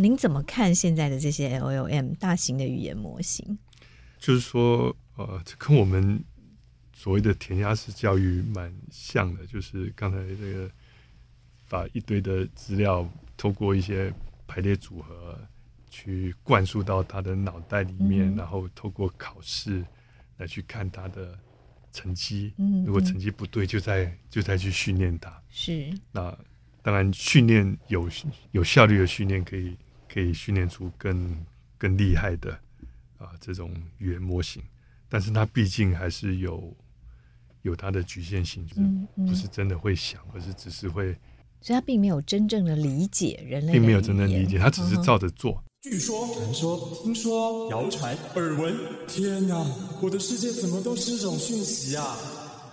您怎么看现在的这些 LLM 大型的语言模型？就是说，呃，这跟我们所谓的填鸭式教育蛮像的，就是刚才这个把一堆的资料透过一些排列组合去灌输到他的脑袋里面，嗯、然后透过考试来去看他的成绩。嗯，如果成绩不对，就再就再去训练他。是那。当然，训练有有效率的训练可以可以训练出更更厉害的啊这种语言模型，但是它毕竟还是有有它的局限性，就是不是真的会想，而是只是会，所以它并没有真正的理解人类，并没有真正理解，它只是照着做。据说、传说、听说、谣传、耳闻，天哪，我的世界怎么都是这种讯息啊！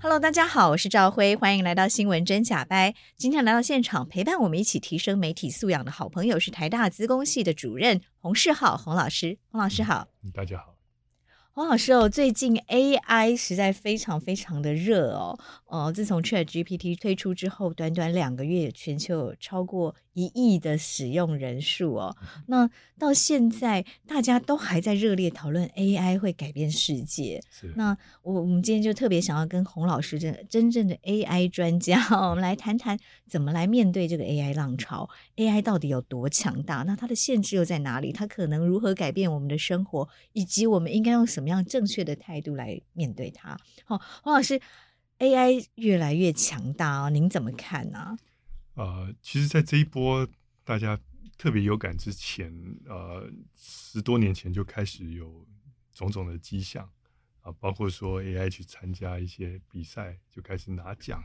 Hello，大家好，我是赵辉，欢迎来到《新闻真假掰》。今天来到现场陪伴我们一起提升媒体素养的好朋友是台大资工系的主任洪世浩洪老师。洪老师好，大家好。洪老师哦，最近 AI 实在非常非常的热哦，哦，自从 ChatGPT 推出之后，短短两个月，全球有超过一亿的使用人数哦。那到现在，大家都还在热烈讨论 AI 会改变世界。那我我们今天就特别想要跟洪老师真真正的 AI 专家，我们来谈谈怎么来面对这个 AI 浪潮，AI 到底有多强大？那它的限制又在哪里？它可能如何改变我们的生活？以及我们应该用什么？样正确的态度来面对它？好，洪老师，AI 越来越强大哦，您怎么看呢？呃，其实，在这一波大家特别有感之前，呃，十多年前就开始有种种的迹象啊，包括说 AI 去参加一些比赛就开始拿奖。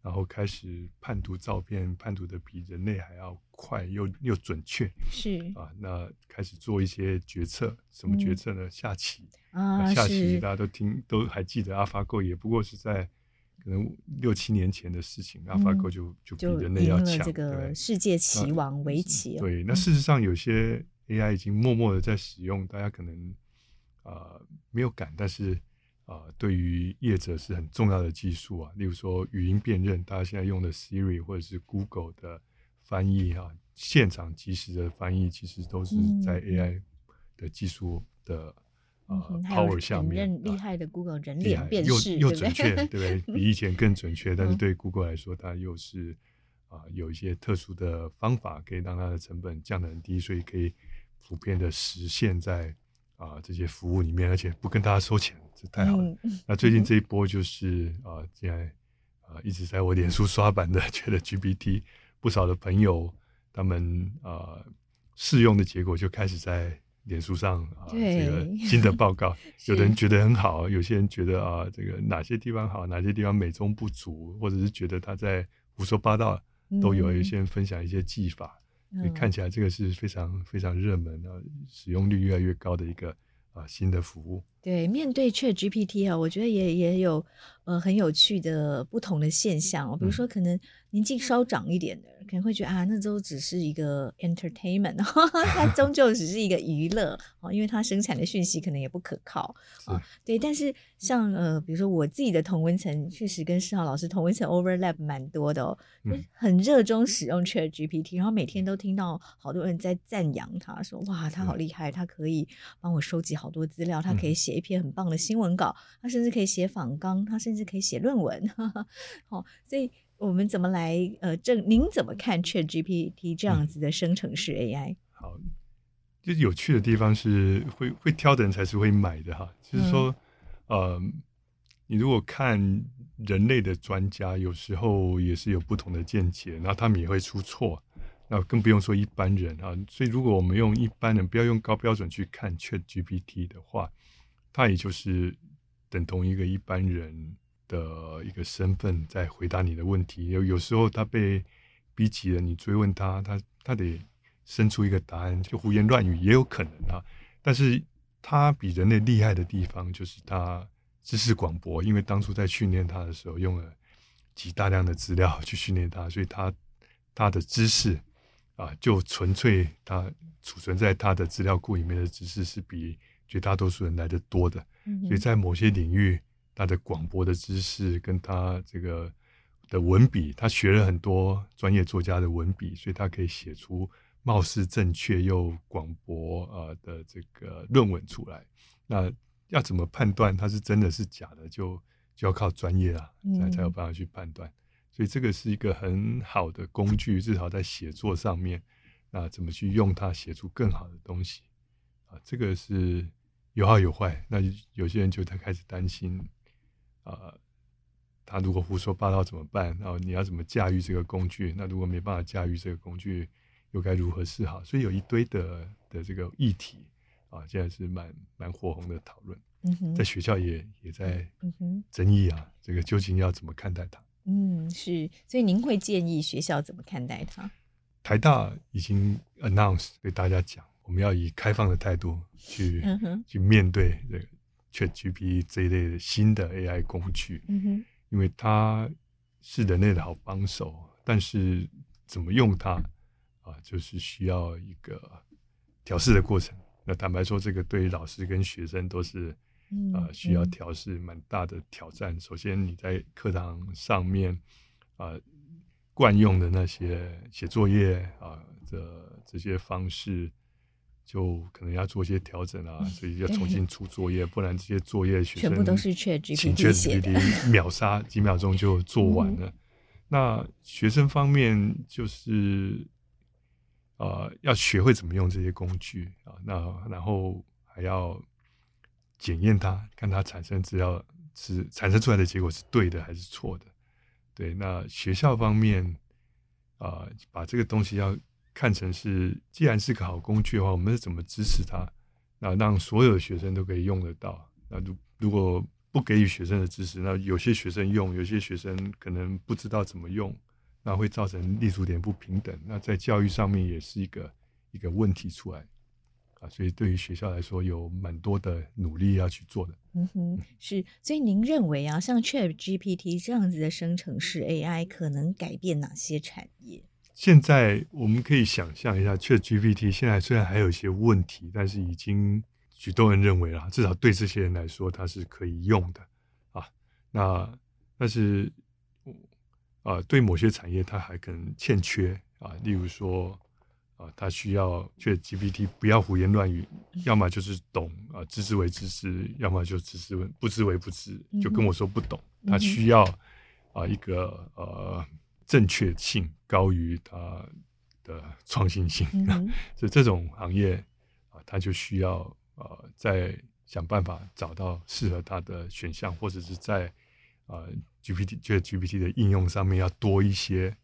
然后开始判读照片，判读的比人类还要快又又准确。是啊，那开始做一些决策，什么决策呢？嗯、下棋啊，下棋大家都听都还记得，AlphaGo 也不过是在可能六七年前的事情，AlphaGo 就、嗯、就比人类要强，这个世界棋王围棋。对，那事实上有些 AI 已经默默的在使用，大家可能呃没有感，但是。啊、呃，对于业者是很重要的技术啊，例如说语音辨认，大家现在用的 Siri 或者是 Google 的翻译啊，现场即时的翻译，其实都是在 AI 的技术的、嗯、呃 power 下面。厉害的 Google 人脸辨识，又又准确，对不对？比以前更准确。但是对 Google 来说，它又是啊、呃、有一些特殊的方法，可以让它的成本降得很低，所以可以普遍的实现在啊、呃、这些服务里面，而且不跟大家收钱。这太好了。嗯、那最近这一波就是啊，现在啊一直在我脸书刷版的 ChatGPT，不少的朋友他们啊试用的结果就开始在脸书上啊这个新的报告，有的人觉得很好，有些人觉得啊这个哪些地方好，哪些地方美中不足，或者是觉得他在胡说八道，都有一些人分享一些技法，嗯、所以看起来这个是非常非常热门的，使用率越来越高的一个啊新的服务。对，面对 ChatGPT 啊，我觉得也也有呃很有趣的不同的现象哦，比如说可能年纪稍长一点的人可能会觉得啊，那都只是一个 entertainment，它 终究只是一个娱乐哦，因为它生产的讯息可能也不可靠啊。对，但是像呃，比如说我自己的同温层，确实跟世豪老师同温层 overlap 蛮多的哦，嗯、很热衷使用 ChatGPT，然后每天都听到好多人在赞扬他，说哇，他好厉害，他可以帮我收集好多资料，他可以写。写一篇很棒的新闻稿，他甚至可以写访纲，他甚至可以写论文。好，所以我们怎么来呃，正您怎么看 ChatGPT 这样子的生成式 AI？、嗯、好，就是有趣的地方是会会挑的人才是会买的哈，就是说，嗯、呃，你如果看人类的专家，有时候也是有不同的见解，然后他们也会出错，那更不用说一般人啊。所以，如果我们用一般人，不要用高标准去看 ChatGPT 的话，他也就是等同一个一般人的一个身份在回答你的问题。有有时候他被逼急了，你追问他，他他得生出一个答案，就胡言乱语也有可能啊。但是，他比人类厉害的地方就是他知识广博，因为当初在训练他的时候用了极大量的资料去训练他，所以他他的知识啊，就纯粹他储存在他的资料库里面的知识是比绝大多数人来的多的。所以在某些领域，他的广博的知识跟他这个的文笔，他学了很多专业作家的文笔，所以他可以写出。貌似正确又广博啊的这个论文出来，那要怎么判断它是真的是假的？就就要靠专业啊，才才有办法去判断。嗯、所以这个是一个很好的工具，至少在写作上面，那怎么去用它写出更好的东西啊？这个是有好有坏。那有些人就他开始担心啊，他如果胡说八道怎么办？然后你要怎么驾驭这个工具？那如果没办法驾驭这个工具？又该如何是好？所以有一堆的的这个议题啊，现在是蛮蛮火红的讨论。嗯哼，在学校也也在争议啊，嗯、这个究竟要怎么看待它？嗯，是。所以您会建议学校怎么看待它？台大已经 announce 对大家讲，我们要以开放的态度去、嗯、去面对这个 ChatGPT 这一类的新的 AI 工具。因为它是人类的好帮手，但是怎么用它？啊，就是需要一个调试的过程。那坦白说，这个对于老师跟学生都是啊需要调试蛮大的挑战。首先，你在课堂上面啊惯用的那些写作业啊的这些方式，就可能要做一些调整啊，所以要重新出作业，不然这些作业学生全部都是 ChatGPT 写的，秒杀几秒钟就做完了。那学生方面就是。呃，要学会怎么用这些工具啊，那然后还要检验它，看它产生资料是产生出来的结果是对的还是错的。对，那学校方面啊，呃，把这个东西要看成是，既然是个好工具的话，我们是怎么支持它？那让所有的学生都可以用得到。那如如果不给予学生的支持，那有些学生用，有些学生可能不知道怎么用。那会造成立足点不平等，那在教育上面也是一个一个问题出来啊，所以对于学校来说有蛮多的努力要去做的。嗯哼，是，所以您认为啊，像 ChatGPT 这样子的生成式 AI 可能改变哪些产业？现在我们可以想象一下，ChatGPT 现在虽然还有一些问题，但是已经许多人认为啊，至少对这些人来说它是可以用的啊。那但是。啊，对某些产业，它还可能欠缺啊，例如说，啊，它需要 ChatGPT 不要胡言乱语，要么就是懂啊，知之为知之，要么就知之为不知为不知，就跟我说不懂。它需要啊一个呃正确性高于它的创新性，所以这种行业啊，它就需要呃在想办法找到适合它的选项，或者是在啊。GPT 觉得 GPT 的应用上面要多一些，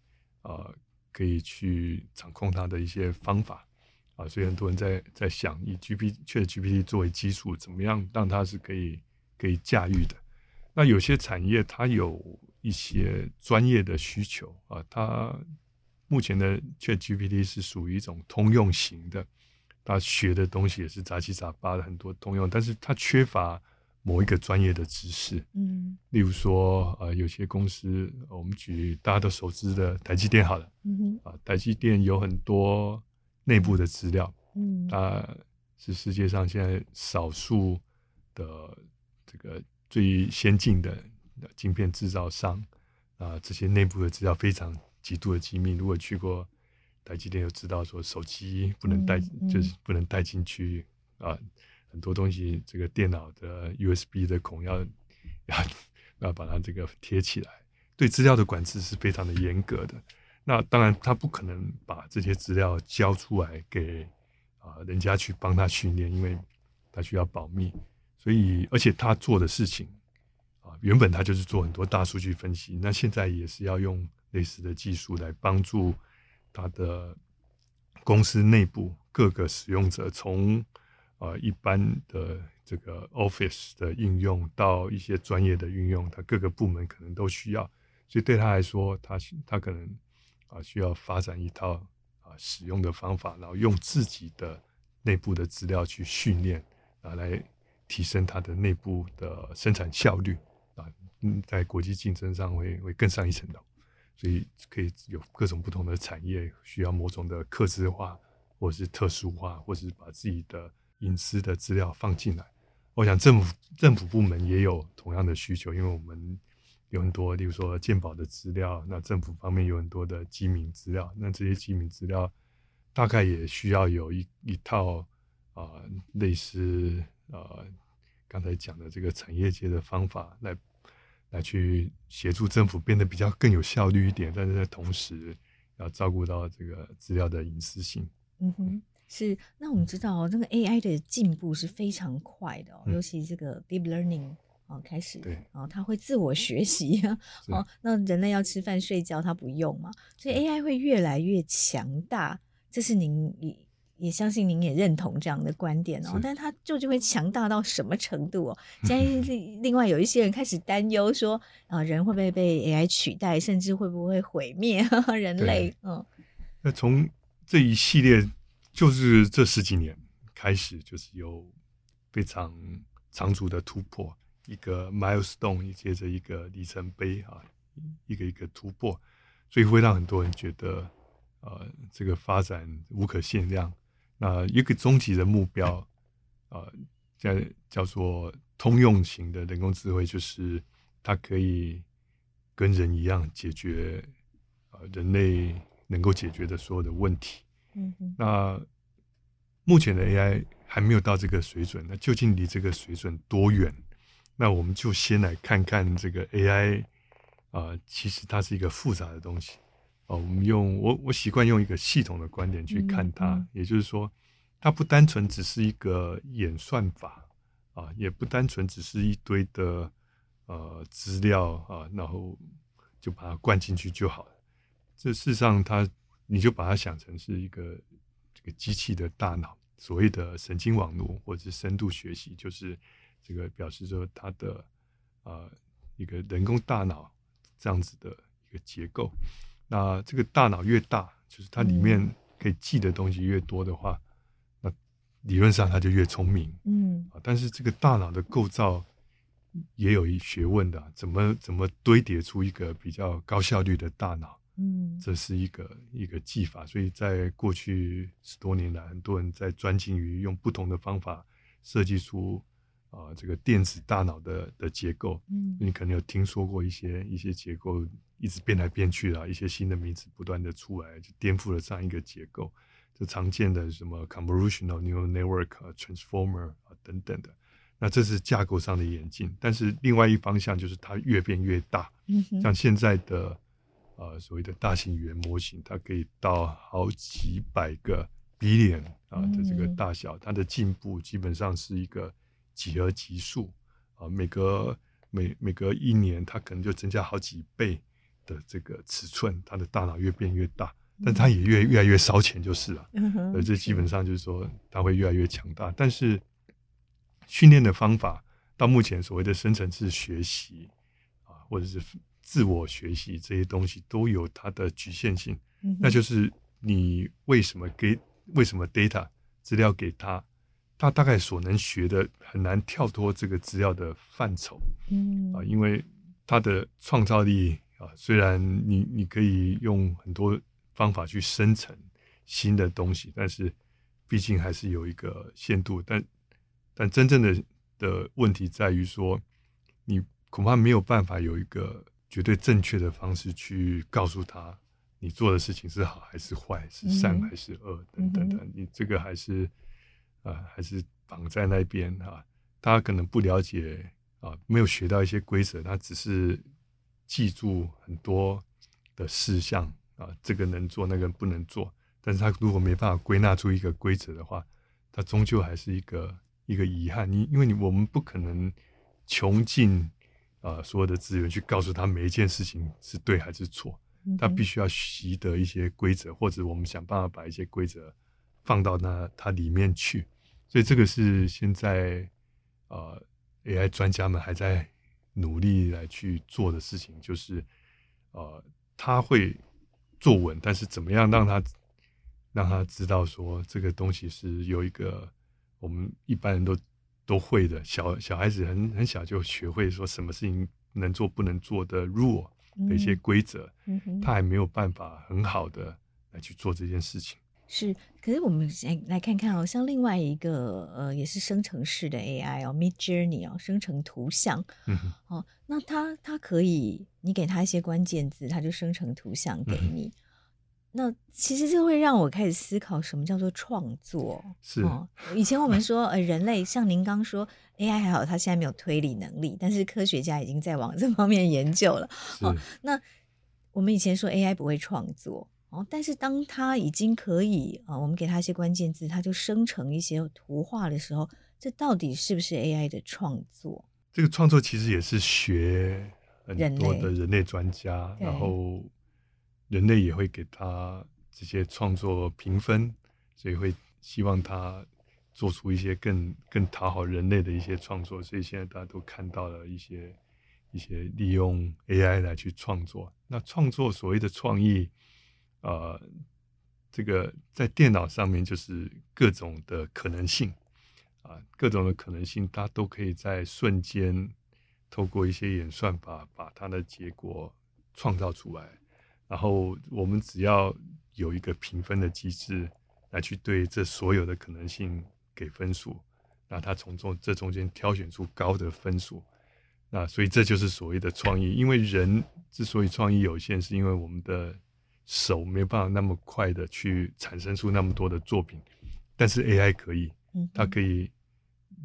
呃，可以去掌控它的一些方法啊，所以很多人在在想以 GPT 确 GPT 作为基础，怎么样让它是可以可以驾驭的。那有些产业它有一些专业的需求啊，它目前的 ChatGPT 是属于一种通用型的，它学的东西也是杂七杂八的很多通用，但是它缺乏。某一个专业的知识，嗯，例如说，呃，有些公司，我们举大家都熟知的台积电好了，嗯，啊，台积电有很多内部的资料，嗯，它是世界上现在少数的这个最先进的晶片制造商，啊，这些内部的资料非常极度的机密。如果去过台积电，就知道说手机不能带，嗯嗯、就是不能带进去啊。很多东西，这个电脑的 USB 的孔要要要把它这个贴起来，对资料的管制是非常的严格的。那当然，他不可能把这些资料交出来给啊人家去帮他训练，因为他需要保密。所以，而且他做的事情啊，原本他就是做很多大数据分析，那现在也是要用类似的技术来帮助他的公司内部各个使用者，从啊一般的这个 Office 的应用到一些专业的运用，他各个部门可能都需要，所以对他来说，他他可能啊需要发展一套啊使用的方法，然后用自己的内部的资料去训练啊来。提升它的内部的生产效率，嗯，在国际竞争上会会更上一层楼，所以可以有各种不同的产业需要某种的克制化，或是特殊化，或是把自己的隐私的资料放进来。我想政府政府部门也有同样的需求，因为我们有很多，例如说健保的资料，那政府方面有很多的机密资料，那这些机密资料大概也需要有一一套啊、类似。呃，刚才讲的这个产业界的方法来，来来去协助政府变得比较更有效率一点，但是在同时要照顾到这个资料的隐私性。嗯哼，是。那我们知道哦，这个 AI 的进步是非常快的哦，嗯、尤其这个 Deep Learning 哦开始，对啊，它会自我学习 哦。那人类要吃饭睡觉，它不用嘛，所以 AI 会越来越强大。这是您以。也相信您也认同这样的观点哦，但是它究竟会强大到什么程度哦？现在另外有一些人开始担忧说，啊、呃，人会不会被 AI 取代，甚至会不会毁灭 人类？对嗯，那从这一系列就是这十几年开始，就是有非常长足的突破，一个 milestone 接着一个里程碑啊，一个一个突破，所以会让很多人觉得，呃，这个发展无可限量。那一个终极的目标，呃，叫叫做通用型的人工智慧，就是它可以跟人一样解决呃人类能够解决的所有的问题。嗯哼。那目前的 AI 还没有到这个水准，那究竟离这个水准多远？那我们就先来看看这个 AI 啊，呃，其实它是一个复杂的东西。哦，我们用我我习惯用一个系统的观点去看它，嗯嗯、也就是说，它不单纯只是一个演算法啊，也不单纯只是一堆的呃资料啊，然后就把它灌进去就好了。这事实上它，它你就把它想成是一个这个机器的大脑，所谓的神经网络或者是深度学习，就是这个表示说它的呃一个人工大脑这样子的一个结构。那这个大脑越大，就是它里面可以记的东西越多的话，嗯、那理论上它就越聪明。嗯，但是这个大脑的构造也有一学问的，怎么怎么堆叠出一个比较高效率的大脑？嗯，这是一个一个技法。所以在过去十多年来，很多人在专精于用不同的方法设计出啊、呃、这个电子大脑的的结构。嗯，你可能有听说过一些一些结构。一直变来变去的，一些新的名词不断的出来，就颠覆了这样一个结构。就常见的什么 convolutional neural network、transformer 啊等等的，那这是架构上的演进。但是另外一方向就是它越变越大。嗯。像现在的呃所谓的大型语言模型，它可以到好几百个 billion 啊的这个大小，嗯、它的进步基本上是一个几何级数啊，每隔每每隔一年，它可能就增加好几倍。的这个尺寸，他的大脑越变越大，但他也越越来越烧钱，就是了。嗯哼，而这基本上就是说，他会越来越强大。但是训练的方法到目前所谓的深层次学习啊，或者是自我学习这些东西，都有它的局限性。嗯，那就是你为什么给为什么 data 资料给他，他大概所能学的很难跳脱这个资料的范畴。嗯啊，因为他的创造力。啊，虽然你你可以用很多方法去生成新的东西，但是毕竟还是有一个限度。但但真正的的问题在于说，你恐怕没有办法有一个绝对正确的方式去告诉他，你做的事情是好还是坏，是善还是恶等等等。你这个还是啊、呃，还是绑在那边哈。他可能不了解啊，没有学到一些规则，他只是。记住很多的事项啊，这个能做，那个不能做。但是他如果没办法归纳出一个规则的话，他终究还是一个一个遗憾。你因为你我们不可能穷尽啊所有的资源去告诉他每一件事情是对还是错。他必须要习得一些规则，或者我们想办法把一些规则放到那它里面去。所以这个是现在呃 AI 专家们还在努力来去做的事情，就是呃他会坐稳，但是怎么样让他让他知道说这个东西是有一个我们一般人都都会的，小小孩子很很小就学会说什么事情能做不能做的 rule 的一些规则，嗯嗯、他还没有办法很好的来去做这件事情。是，可是我们来来看看哦，像另外一个呃，也是生成式的 AI 哦，Midjourney 哦，生成图像，嗯哼，哦，那它它可以，你给它一些关键字，它就生成图像给你。嗯、那其实这会让我开始思考，什么叫做创作？是哦，以前我们说呃，人类像您刚说 AI 还好，它现在没有推理能力，但是科学家已经在往这方面研究了。是哦，那我们以前说 AI 不会创作。哦，但是当他已经可以啊，我们给他一些关键字，他就生成一些图画的时候，这到底是不是 AI 的创作？这个创作其实也是学很多的人类专家，然后人类也会给他这些创作评分，所以会希望他做出一些更更讨好人类的一些创作。所以现在大家都看到了一些一些利用 AI 来去创作。那创作所谓的创意。呃，这个在电脑上面就是各种的可能性啊、各种的可能性，它都可以在瞬间透过一些演算法把它的结果创造出来。然后我们只要有一个评分的机制来去对这所有的可能性给分数，那它从中这中间挑选出高的分数。那所以这就是所谓的创意。因为人之所以创意有限，是因为我们的手没有办法那么快的去产生出那么多的作品，但是 AI 可以，它可以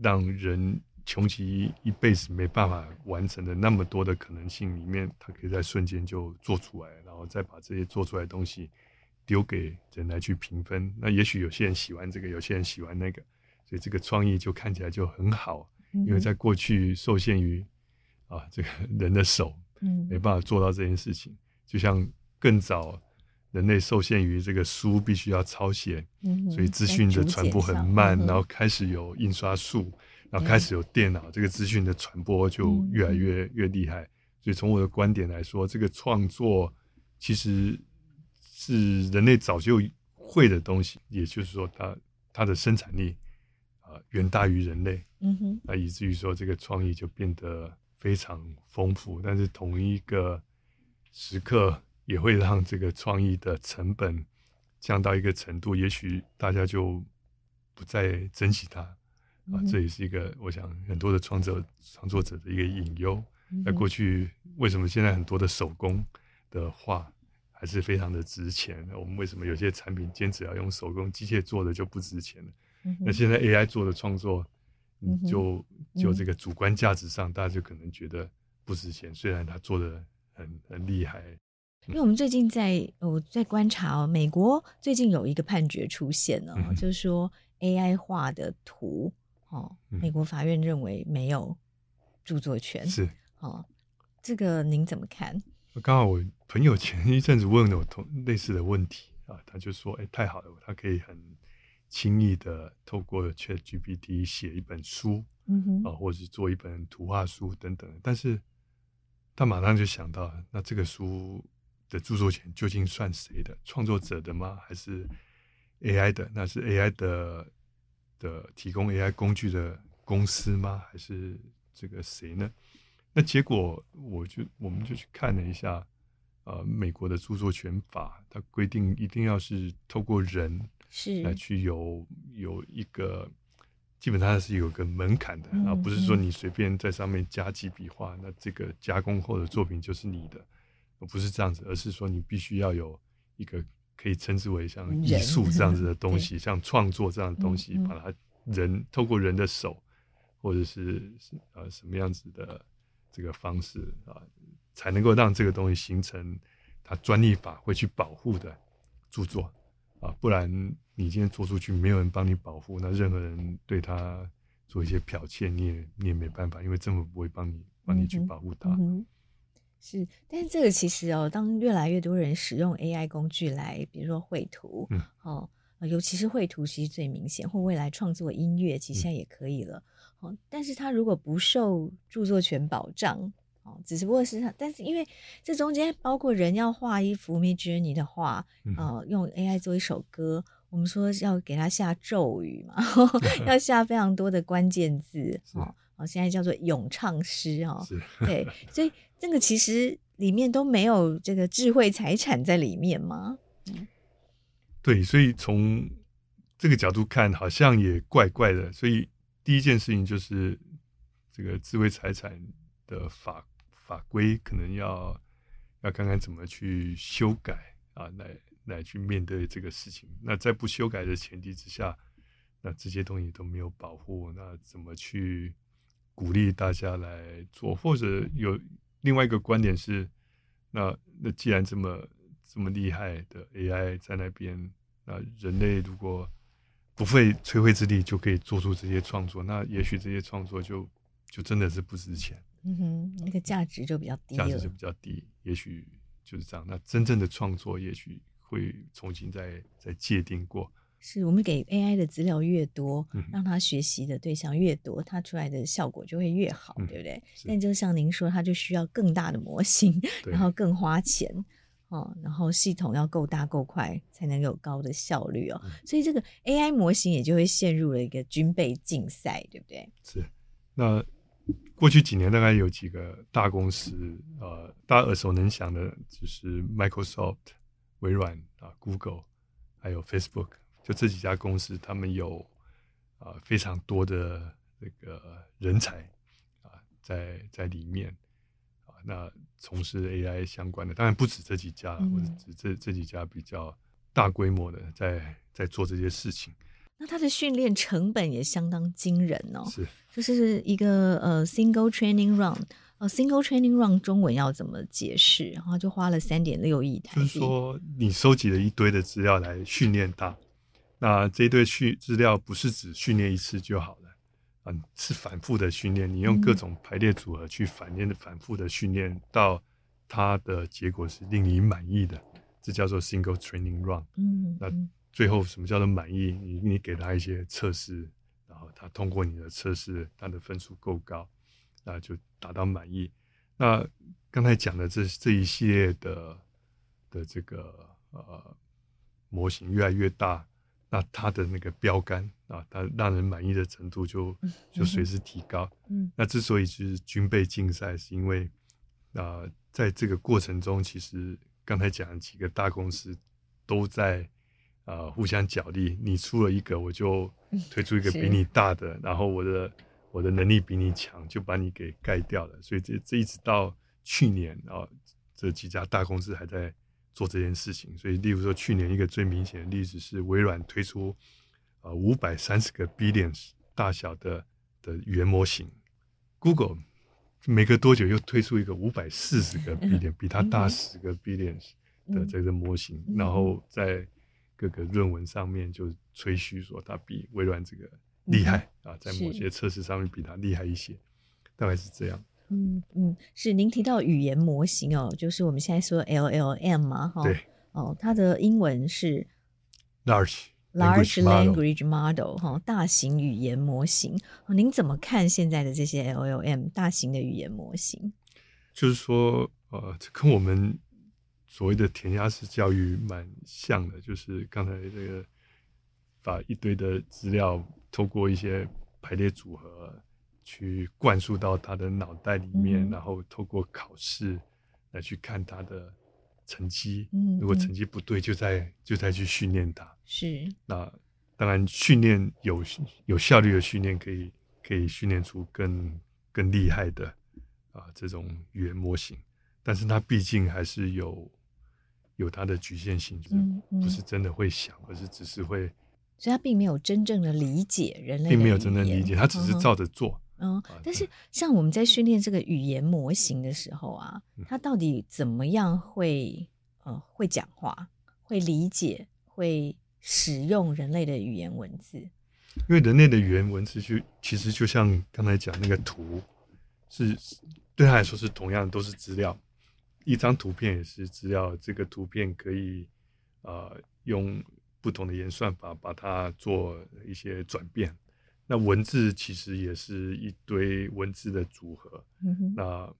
让人穷其一辈子没办法完成的那么多的可能性里面，它可以在瞬间就做出来，然后再把这些做出来的东西丢给人来去评分。那也许有些人喜欢这个，有些人喜欢那个，所以这个创意就看起来就很好，因为在过去受限于啊这个人的手，没办法做到这件事情，就像更早。人类受限于这个书必须要抄写，嗯、所以资讯的传播很慢。然后开始有印刷术，然后开始有电脑，嗯、这个资讯的传播就越来越越厉害。所以从我的观点来说，这个创作其实是人类早就会的东西，也就是说它，它它的生产力啊远大于人类，嗯哼，那以至于说这个创意就变得非常丰富。但是同一个时刻。也会让这个创意的成本降到一个程度，也许大家就不再珍惜它啊。这也是一个我想很多的创作创作者的一个隐忧。在、嗯、哼过去，为什么现在很多的手工的画还是非常的值钱？我们为什么有些产品坚持要用手工机械做的就不值钱了？那现在 AI 做的创作，就就这个主观价值上，大家就可能觉得不值钱，虽然他做的很很厉害。因为我们最近在我在观察哦，美国最近有一个判决出现了，嗯、就是说 AI 画的图哦，美国法院认为没有著作权是哦，这个您怎么看？刚好我朋友前一阵子问了我同类似的问题啊，他就说：“哎，太好了，他可以很轻易的透过 ChatGPT 写一本书，嗯哼，啊，或者是做一本图画书等等。”但是他马上就想到，那这个书。的著作权究竟算谁的？创作者的吗？还是 AI 的？那是 AI 的的提供 AI 工具的公司吗？还是这个谁呢？那结果我就我们就去看了一下，呃，美国的著作权法，它规定一定要是透过人是来去有有一个，基本上是有个门槛的，啊不是说你随便在上面加几笔画，那这个加工后的作品就是你的。不是这样子，而是说你必须要有一个可以称之为像艺术这样子的 东西，像创作这样的东西，把它人透过人的手，或者是呃什么样子的这个方式啊，才能够让这个东西形成它专利法会去保护的著作啊，不然你今天做出去没有人帮你保护，那任何人对他做一些剽窃，你也你也没办法，因为政府不会帮你帮你去保护它。是，但是这个其实哦，当越来越多人使用 AI 工具来，比如说绘图，嗯，哦，尤其是绘图，其实最明显，或未来创作音乐，其实现在也可以了。嗯、哦，但是它如果不受著作权保障，哦，只不过是它，但是因为这中间包括人要画一幅 Midjourney 的画，嗯、呃，用 AI 做一首歌，我们说要给它下咒语嘛，要下非常多的关键字，哦。哦，现在叫做咏唱诗哦，对，所以那个其实里面都没有这个智慧财产在里面吗？嗯，对，所以从这个角度看，好像也怪怪的。所以第一件事情就是这个智慧财产的法法规可能要要看看怎么去修改啊，来来去面对这个事情。那在不修改的前提之下，那这些东西都没有保护，那怎么去？鼓励大家来做，或者有另外一个观点是，那那既然这么这么厉害的 AI 在那边，那人类如果不费吹灰之力就可以做出这些创作，那也许这些创作就就真的是不值钱。嗯哼，那个价值就比较低，价值就比较低。也许就是这样。那真正的创作，也许会重新再再界定过。是我们给 AI 的资料越多，嗯、让它学习的对象越多，它出来的效果就会越好，嗯、对不对？但就像您说，它就需要更大的模型，然后更花钱哦，然后系统要够大够快，才能有高的效率哦。嗯、所以这个 AI 模型也就会陷入了一个军备竞赛，对不对？是。那过去几年大概有几个大公司，呃，大家耳熟能详的，就是 Microsoft、微软啊、Google，还有 Facebook。就这几家公司，他们有啊、呃、非常多的这个人才啊、呃、在在里面啊、呃，那从事 AI 相关的，当然不止这几家，嗯、或者只这这几家比较大规模的在在做这些事情。那它的训练成本也相当惊人哦，是，就是一个呃 single training run，呃 single training run 中文要怎么解释？然后就花了三点六亿台币。就是说，你收集了一堆的资料来训练它。那这一堆训资料不是只训练一次就好了，嗯，是反复的训练。你用各种排列组合去反练的反复的训练，到它的结果是令你满意的，这叫做 single training run。嗯，那最后什么叫做满意？你你给他一些测试，然后他通过你的测试，他的分数够高，那就达到满意。那刚才讲的这这一系列的的这个呃模型越来越大。那它的那个标杆啊，它让人满意的程度就就随之提高。嗯，那之所以是军备竞赛，是因为啊、呃，在这个过程中，其实刚才讲的几个大公司都在啊、呃、互相角力。你出了一个，我就推出一个比你大的，然后我的我的能力比你强，就把你给盖掉了。所以这这一直到去年啊，这几家大公司还在。做这件事情，所以例如说，去年一个最明显的例子是微软推出呃五百三十个 billions 大小的的语言模型，Google 没隔多久又推出一个五百四十个 billion 比它大十个 billions 的这个模型，然后在各个论文上面就吹嘘说它比微软这个厉害啊，在某些测试上面比它厉害一些，大概是这样。嗯嗯，是您提到语言模型哦，就是我们现在说 LLM 嘛，哈，对，哦，它的英文是 large large language model 哈，大型语言模型。哦，您怎么看现在的这些 LLM 大型的语言模型？就是说，呃，这跟我们所谓的填鸭式教育蛮像的，就是刚才这个把一堆的资料透过一些排列组合。去灌输到他的脑袋里面，嗯、然后透过考试来去看他的成绩。嗯，如果成绩不对，就再就再去训练他。是。那当然，训练有有效率的训练，可以可以训练出更更厉害的啊这种语言模型。但是它毕竟还是有有它的局限性，就是不是真的会想，嗯嗯、而是只是会。所以他并没有真正的理解人类，并没有真正理解，他只是照着做。嗯，但是像我们在训练这个语言模型的时候啊，它到底怎么样会呃会讲话、会理解、会使用人类的语言文字？因为人类的语言文字就其实就像刚才讲那个图，是对他来说是同样都是资料，一张图片也是资料，这个图片可以呃用不同的演算法把它做一些转变。那文字其实也是一堆文字的组合，嗯哼，那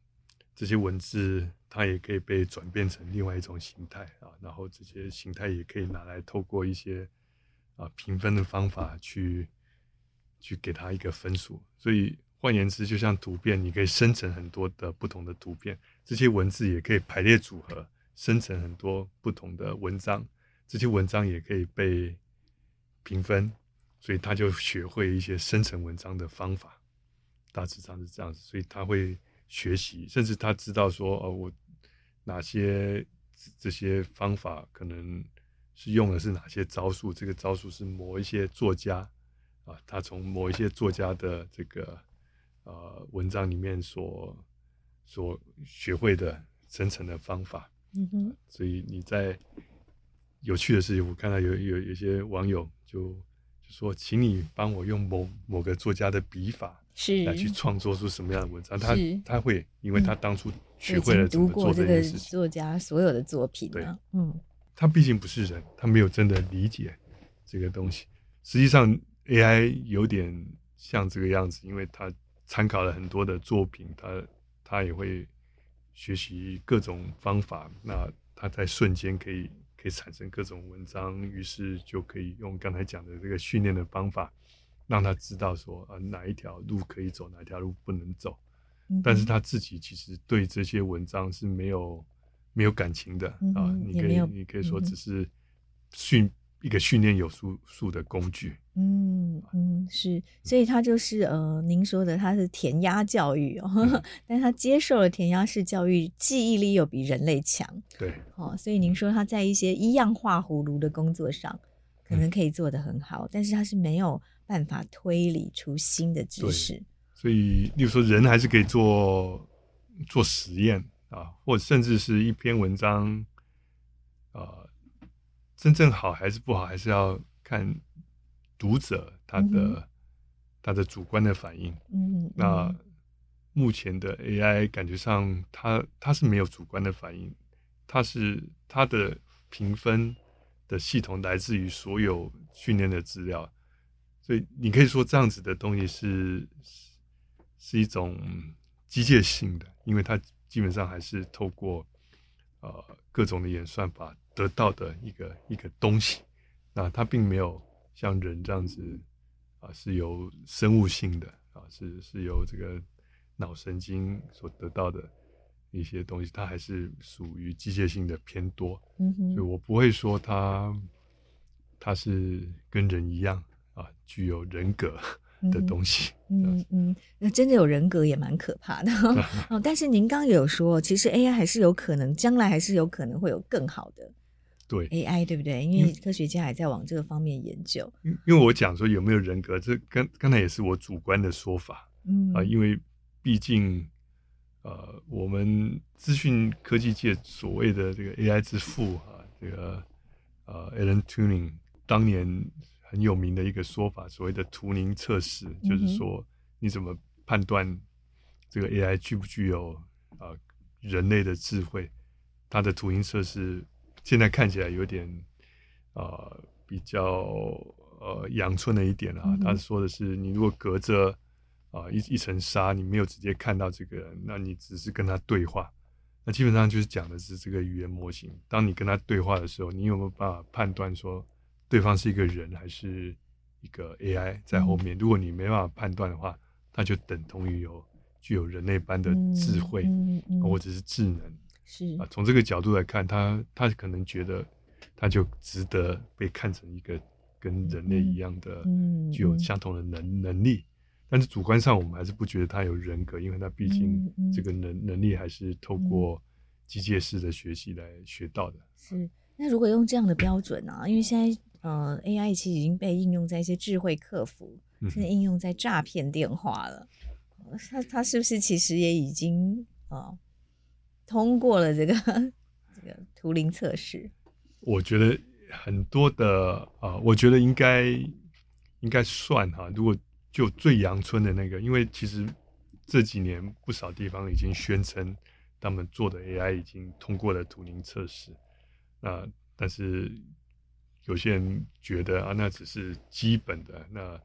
这些文字它也可以被转变成另外一种形态啊，然后这些形态也可以拿来透过一些啊评分的方法去去给它一个分数。所以换言之，就像图片，你可以生成很多的不同的图片，这些文字也可以排列组合，生成很多不同的文章，这些文章也可以被评分。所以他就学会一些生成文章的方法，大致上是这样子。所以他会学习，甚至他知道说，哦，我哪些这些方法可能是用的是哪些招数，这个招数是某一些作家啊，他从某一些作家的这个呃文章里面所所学会的生成的方法。嗯哼。所以你在有趣的事情，我看到有有有些网友就。说，请你帮我用某某个作家的笔法，是来去创作出什么样的文章？他他会，因为他当初学会了怎么做这件事情。这个作家所有的作品，对，嗯，他毕竟不是人，他没有真的理解这个东西。实际上，AI 有点像这个样子，因为他参考了很多的作品，他他也会学习各种方法，那他在瞬间可以。可以产生各种文章，于是就可以用刚才讲的这个训练的方法，让他知道说啊哪一条路可以走，哪条路不能走。嗯、但是他自己其实对这些文章是没有没有感情的、嗯、啊，你可以你可以说只是训。嗯一个训练有素素的工具，嗯嗯是，所以他就是呃，您说的他是填鸭教育哦，嗯、但他接受了填鸭式教育，记忆力又比人类强，对，哦，所以您说他在一些一样画葫芦的工作上，可能可以做得很好，嗯、但是他是没有办法推理出新的知识，所以，例如说人还是可以做做实验啊，或者甚至是一篇文章，啊。真正好还是不好，还是要看读者他的、嗯、他的主观的反应。嗯，那目前的 AI 感觉上，它它是没有主观的反应，它是它的评分的系统来自于所有训练的资料，所以你可以说这样子的东西是是一种机械性的，因为它基本上还是透过呃各种的演算法。得到的一个一个东西，那它并没有像人这样子啊，是由生物性的啊，是是由这个脑神经所得到的一些东西，它还是属于机械性的偏多。嗯哼，所以我不会说它它是跟人一样啊，具有人格的东西。嗯嗯，那真的有人格也蛮可怕的 哦。但是您刚刚有说，其实 AI 还是有可能，将来还是有可能会有更好的。对 AI 对不对？因为科学家还在往这个方面研究。因因为我讲说有没有人格，这刚刚才也是我主观的说法。嗯啊，因为毕竟呃，我们资讯科技界所谓的这个 AI 之父啊，这个呃，Alan Turing 当年很有名的一个说法，所谓的图灵测试，就是说你怎么判断这个 AI 具不具有啊、呃、人类的智慧？它的图灵测试。现在看起来有点，呃，比较呃阳春的一点啊。他说的是，你如果隔着啊、呃、一一层纱，你没有直接看到这个人，那你只是跟他对话，那基本上就是讲的是这个语言模型。当你跟他对话的时候，你有没有办法判断说对方是一个人还是一个 AI 在后面？嗯、如果你没办法判断的话，那就等同于有具有人类般的智慧，或者是智能。是啊，从这个角度来看，他他可能觉得他就值得被看成一个跟人类一样的，具有相同的能能力。但是主观上，我们还是不觉得他有人格，因为他毕竟这个能能力还是透过机械式的学习来学到的。是，那如果用这样的标准呢、啊？因为现在呃，AI 其实已经被应用在一些智慧客服，现在应用在诈骗电话了。他他是不是其实也已经啊？呃通过了这个 这个图灵测试，我觉得很多的啊、我觉得应该应该算哈。如果就最阳春的那个，因为其实这几年不少地方已经宣称他们做的 AI 已经通过了图灵测试。那但是有些人觉得啊，那只是基本的。那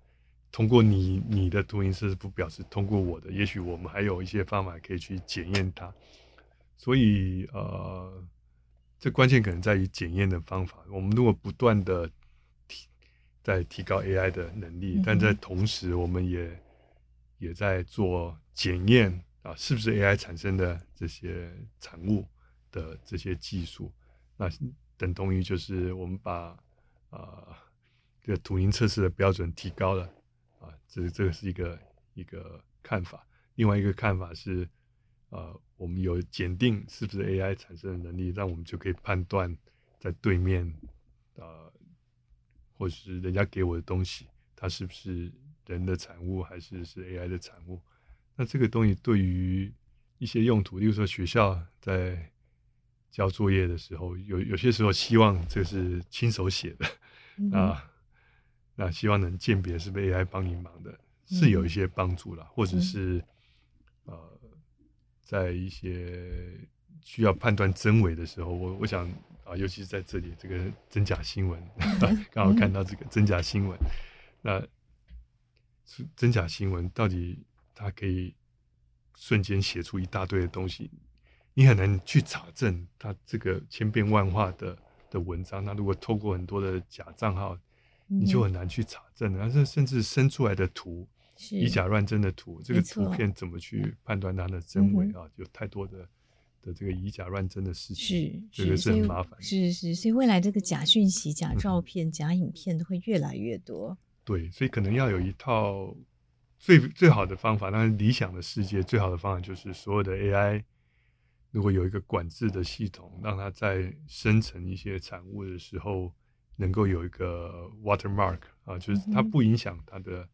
通过你你的图灵测试不表示通过我的，也许我们还有一些方法可以去检验它。所以呃，这关键可能在于检验的方法。我们如果不断的提在提高 AI 的能力，但在同时我们也也在做检验啊，是不是 AI 产生的这些产物的这些技术，那等同于就是我们把啊这个图灵测试的标准提高了啊，这这个是一个一个看法。另外一个看法是。呃，我们有检定是不是 AI 产生的能力，让我们就可以判断在对面，呃，或是人家给我的东西，它是不是人的产物，还是是 AI 的产物？那这个东西对于一些用途，例如说学校在交作业的时候，有有些时候希望这是亲手写的，嗯、啊，那希望能鉴别是不是 AI 帮你忙的，是有一些帮助了，或者是、嗯、呃。在一些需要判断真伪的时候，我我想啊，尤其是在这里这个真假新闻，刚好看到这个真假新闻，那真假新闻到底它可以瞬间写出一大堆的东西，你很难去查证它这个千变万化的的文章。那如果透过很多的假账号，你就很难去查证。但是甚至生出来的图。以假乱真的图，这个图片怎么去判断它的真伪啊？有太多的的这个以假乱真的事情，是这个是很麻烦。是是，所以未来这个假讯息、假照片、嗯、假影片都会越来越多。对，所以可能要有一套最最好的方法。当然，理想的世界最好的方法就是所有的 AI 如果有一个管制的系统，让它在生成一些产物的时候，能够有一个 watermark 啊，就是它不影响它的。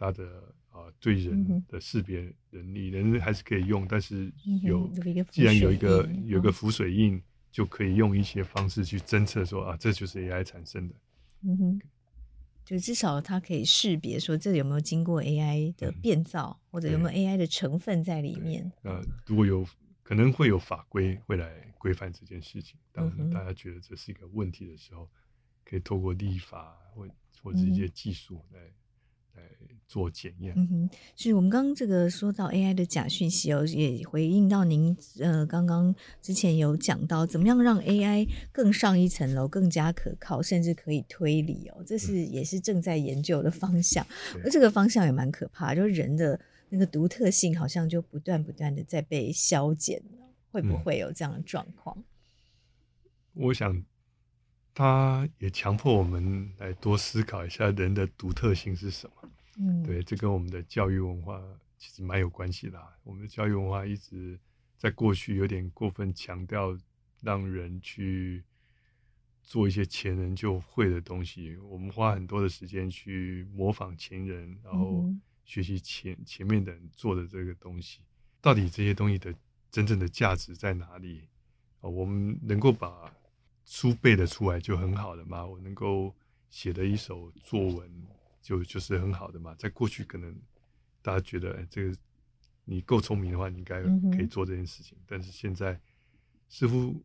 它的啊、呃，对人的识别能力，嗯、人还是可以用，但是有，嗯、既然有一个有一个浮水印，嗯，就可以用一些方式去侦测说啊，这就是 AI 产生的。嗯哼，就至少它可以识别说这里有没有经过 AI 的变造，嗯，或者有没有 AI 的成分在里面。呃，如果有可能会有法规会来规范这件事情，当大家觉得这是一个问题的时候，可以透过立法或或者一些技术来。做检验。嗯哼，是我们刚刚这个说到 AI 的假讯息哦，也回应到您呃刚刚之前有讲到，怎么样让 AI 更上一层楼，更加可靠，甚至可以推理哦，这是也是正在研究的方向。而、嗯、这个方向也蛮可怕，就是人的那个独特性好像就不断不断的在被消减，会不会有这样的状况？嗯、我想。他也强迫我们来多思考一下人的独特性是什么。嗯，对，这跟我们的教育文化其实蛮有关系的啊。我们的教育文化一直在过去有点过分强调让人去做一些前人就会的东西。我们花很多的时间去模仿前人，然后学习前前面的人做的这个东西。到底这些东西的真正的价值在哪里？啊，我们能够把。书背得出来就很好的嘛，我能够写的一首作文就就是很好的嘛。在过去可能大家觉得，哎，这个你够聪明的话，你应该可以做这件事情。嗯、但是现在似乎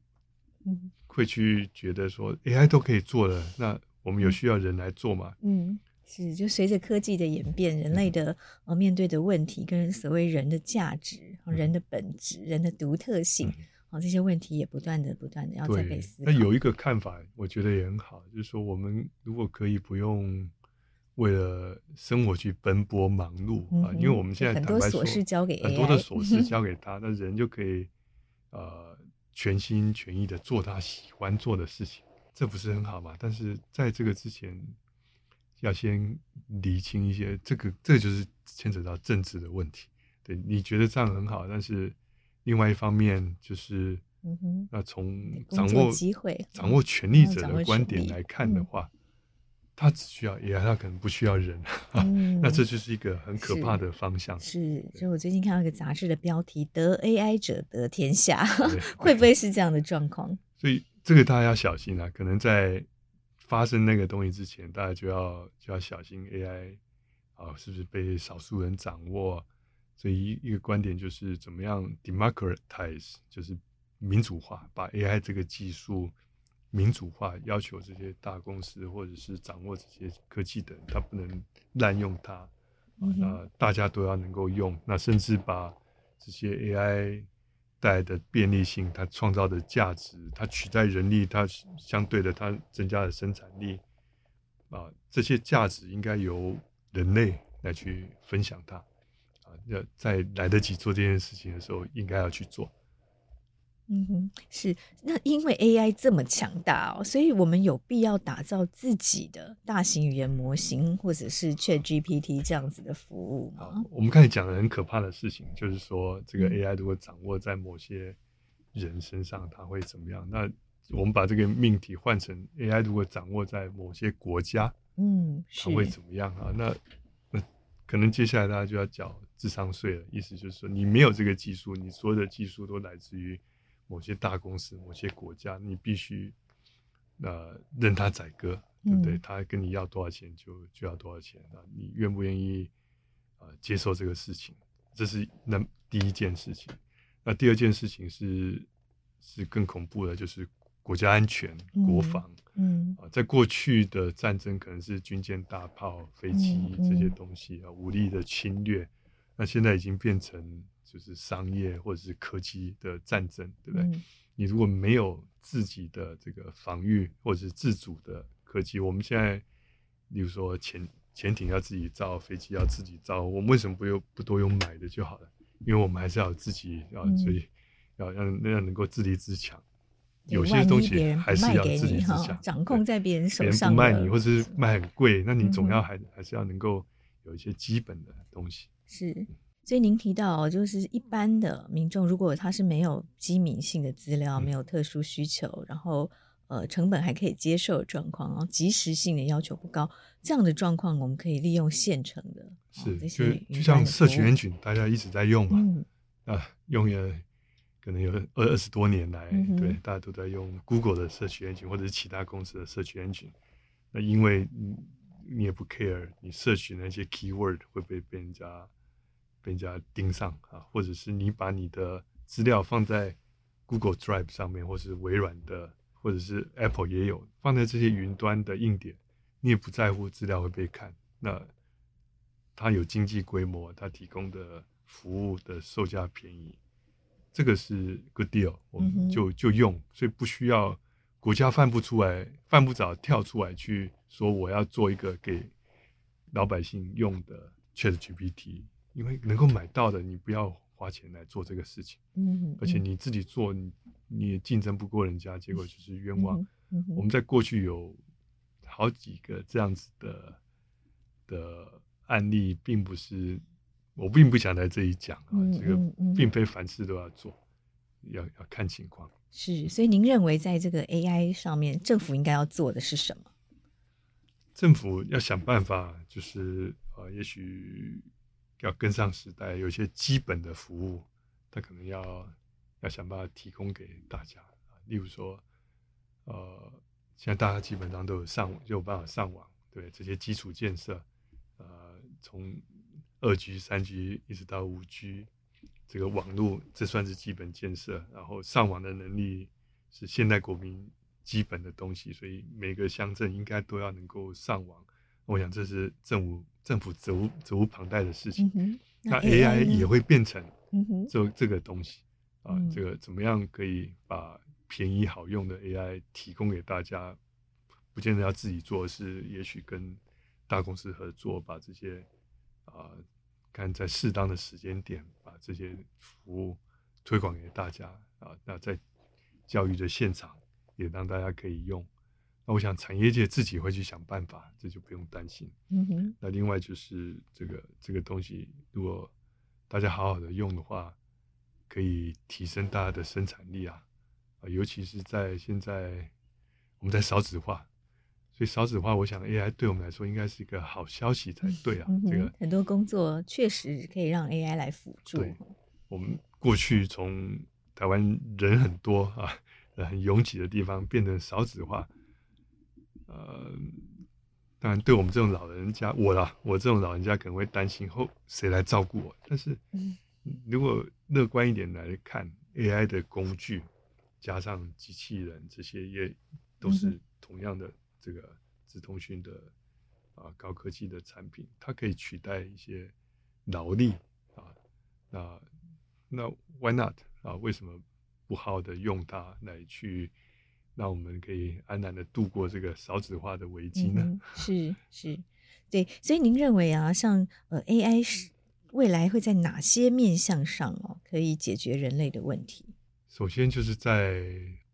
会去觉得说，AI 都可以做了，那我们有需要人来做嘛？嗯，是，就随着科技的演变，人类的呃面对的问题跟所谓人的价值、人的本质、人的独特性。嗯这些问题也不断的、不断的要再被思考。那有一个看法，我觉得也很好，就是说，我们如果可以不用为了生活去奔波忙碌啊、嗯，因为我们现在很多琐事交给很多的琐事交给他，那人就可以呃全心全意的做他喜欢做的事情，这不是很好吗？但是在这个之前，要先理清一些，这个这个、就是牵扯到政治的问题。对，你觉得这样很好，但是。另外一方面就是，那从掌握机会、掌握权力者的观点来看的话，他只需要 AI，他可能不需要人，嗯、那这就是一个很可怕的方向。是，是所以我最近看到一个杂志的标题：“得 AI 者得天下”，会不会是这样的状况？所以这个大家要小心啊！可能在发生那个东西之前，大家就要就要小心 AI 啊，是不是被少数人掌握？所以一一个观点就是怎么样 democratize，就是民主化，把 AI 这个技术民主化，要求这些大公司或者是掌握这些科技的人，他不能滥用它。啊，那大家都要能够用，那甚至把这些 AI 带来的便利性，它创造的价值，它取代人力，它相对的它增加的生产力，啊，这些价值应该由人类来去分享它，啊，要在来得及做这件事情的时候，应该要去做。嗯哼，是那因为 AI 这么强大哦，所以我们有必要打造自己的大型语言模型，或者是 ChatGPT 这样子的服务吗？我们刚才讲的很可怕的事情，就是说这个 AI 如果掌握在某些人身上，它会怎么样？那我们把这个命题换成 AI 如果掌握在某些国家，嗯，它会怎么样啊？那那可能接下来大家就要缴智商税了。意思就是说，你没有这个技术，你所有的技术都来自于。某些大公司、某些国家，你必须呃任他宰割，对不对？嗯、他跟你要多少钱就就要多少钱啊？你愿不愿意啊、呃、接受这个事情？这是那第一件事情。那第二件事情是是更恐怖的，就是国家安全、嗯、国防。嗯啊、呃，在过去的战争可能是军舰、大炮、飞机、嗯、这些东西啊，武力的侵略。那现在已经变成。就是商业或者是科技的战争，对不对？嗯、你如果没有自己的这个防御或者是自主的科技，我们现在，例如说潜潜艇要自己造，飞机要自己造，我们为什么不用不多用买的就好了？因为我们还是要自己要，所以、嗯、要让那样能够自立自强。有些东西还是要自己自强，掌控在别人手上，别人不卖你，或者是卖很贵，那你总要还、嗯、还是要能够有一些基本的东西。是。所以您提到，就是一般的民众，如果他是没有机敏性的资料，没有特殊需求，然后呃成本还可以接受的状况，然后及时性的要求不高，这样的状况，我们可以利用现成的，是，哦、就就像社群 engine 大家一直在用嘛，嗯、啊，用了可能有二二十多年来，嗯、对，大家都在用 Google 的社群 engine 或者是其他公司的社群 engine，那因为你也不 care，你社群那些 keyword 会不会被人家。被人家盯上啊，或者是你把你的资料放在 Google Drive 上面，或是微软的，或者是 Apple 也有放在这些云端的硬点，你也不在乎资料会被看。那它有经济规模，它提供的服务的售价便宜，这个是 good deal，我们就就用，所以不需要国家犯不出来，犯不着跳出来去说我要做一个给老百姓用的 ChatGPT。因为能够买到的，你不要花钱来做这个事情。嗯，而且你自己做，你你也竞争不过人家，结果就是冤枉。我们在过去有好几个这样子的的案例，并不是我并不想在这里讲啊，嗯、这个并非凡事都要做，要要看情况。是，所以您认为在这个 AI 上面，政府应该要做的是什么？政府要想办法，就是呃，也许。要跟上时代，有些基本的服务，他可能要要想办法提供给大家。例如说，呃，现在大家基本上都有上网，就有办法上网，对这些基础建设，呃，从二 G、三 G 一直到五 G，这个网络这算是基本建设。然后上网的能力是现代国民基本的东西，所以每个乡镇应该都要能够上网。我想这是政府政府责无责无旁贷的事情。嗯、那 AI 也会变成这这个东西、嗯、啊，这个怎么样可以把便宜好用的 AI 提供给大家？不见得要自己做，是也许跟大公司合作，把这些啊，看在适当的时间点把这些服务推广给大家啊。那在教育的现场也让大家可以用。那我想产业界自己会去想办法，这就不用担心。嗯哼。那另外就是这个这个东西，如果大家好好的用的话，可以提升大家的生产力啊啊，尤其是在现在我们在少子化，所以少子化，我想 AI 对我们来说应该是一个好消息才对啊。这个很多工作确实可以让 AI 来辅助。对，我们过去从台湾人很多啊，很拥挤的地方变成少子化。呃，当然，对我们这种老人家，我啦，我这种老人家可能会担心后谁来照顾我。但是，如果乐观一点来看，AI 的工具加上机器人，这些也都是同样的这个直通讯的啊高科技的产品，它可以取代一些劳力啊。那那 Why not 啊？为什么不好的用它来去？让我们可以安然的度过这个少子化的危机呢？嗯、是是，对，所以您认为啊，像呃 AI 是未来会在哪些面向上哦，可以解决人类的问题？首先就是在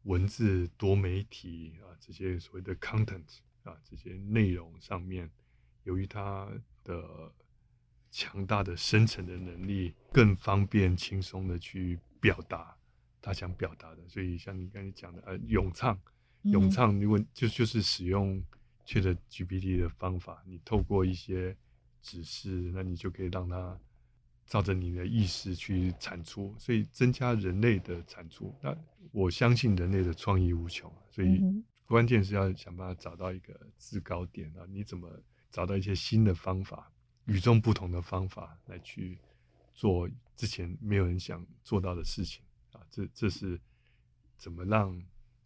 文字多媒体啊这些所谓的 content 啊这些内容上面，由于它的强大的生成的能力，更方便轻松的去表达。他想表达的，所以像你刚才讲的，呃，咏唱，咏唱，如果就就是使用 ChatGPT 的方法，你透过一些指示，那你就可以让它照着你的意思去产出，所以增加人类的产出。那我相信人类的创意无穷，所以关键是要想办法找到一个制高点啊，你怎么找到一些新的方法，与众不同的方法来去做之前没有人想做到的事情。啊，这这是怎么让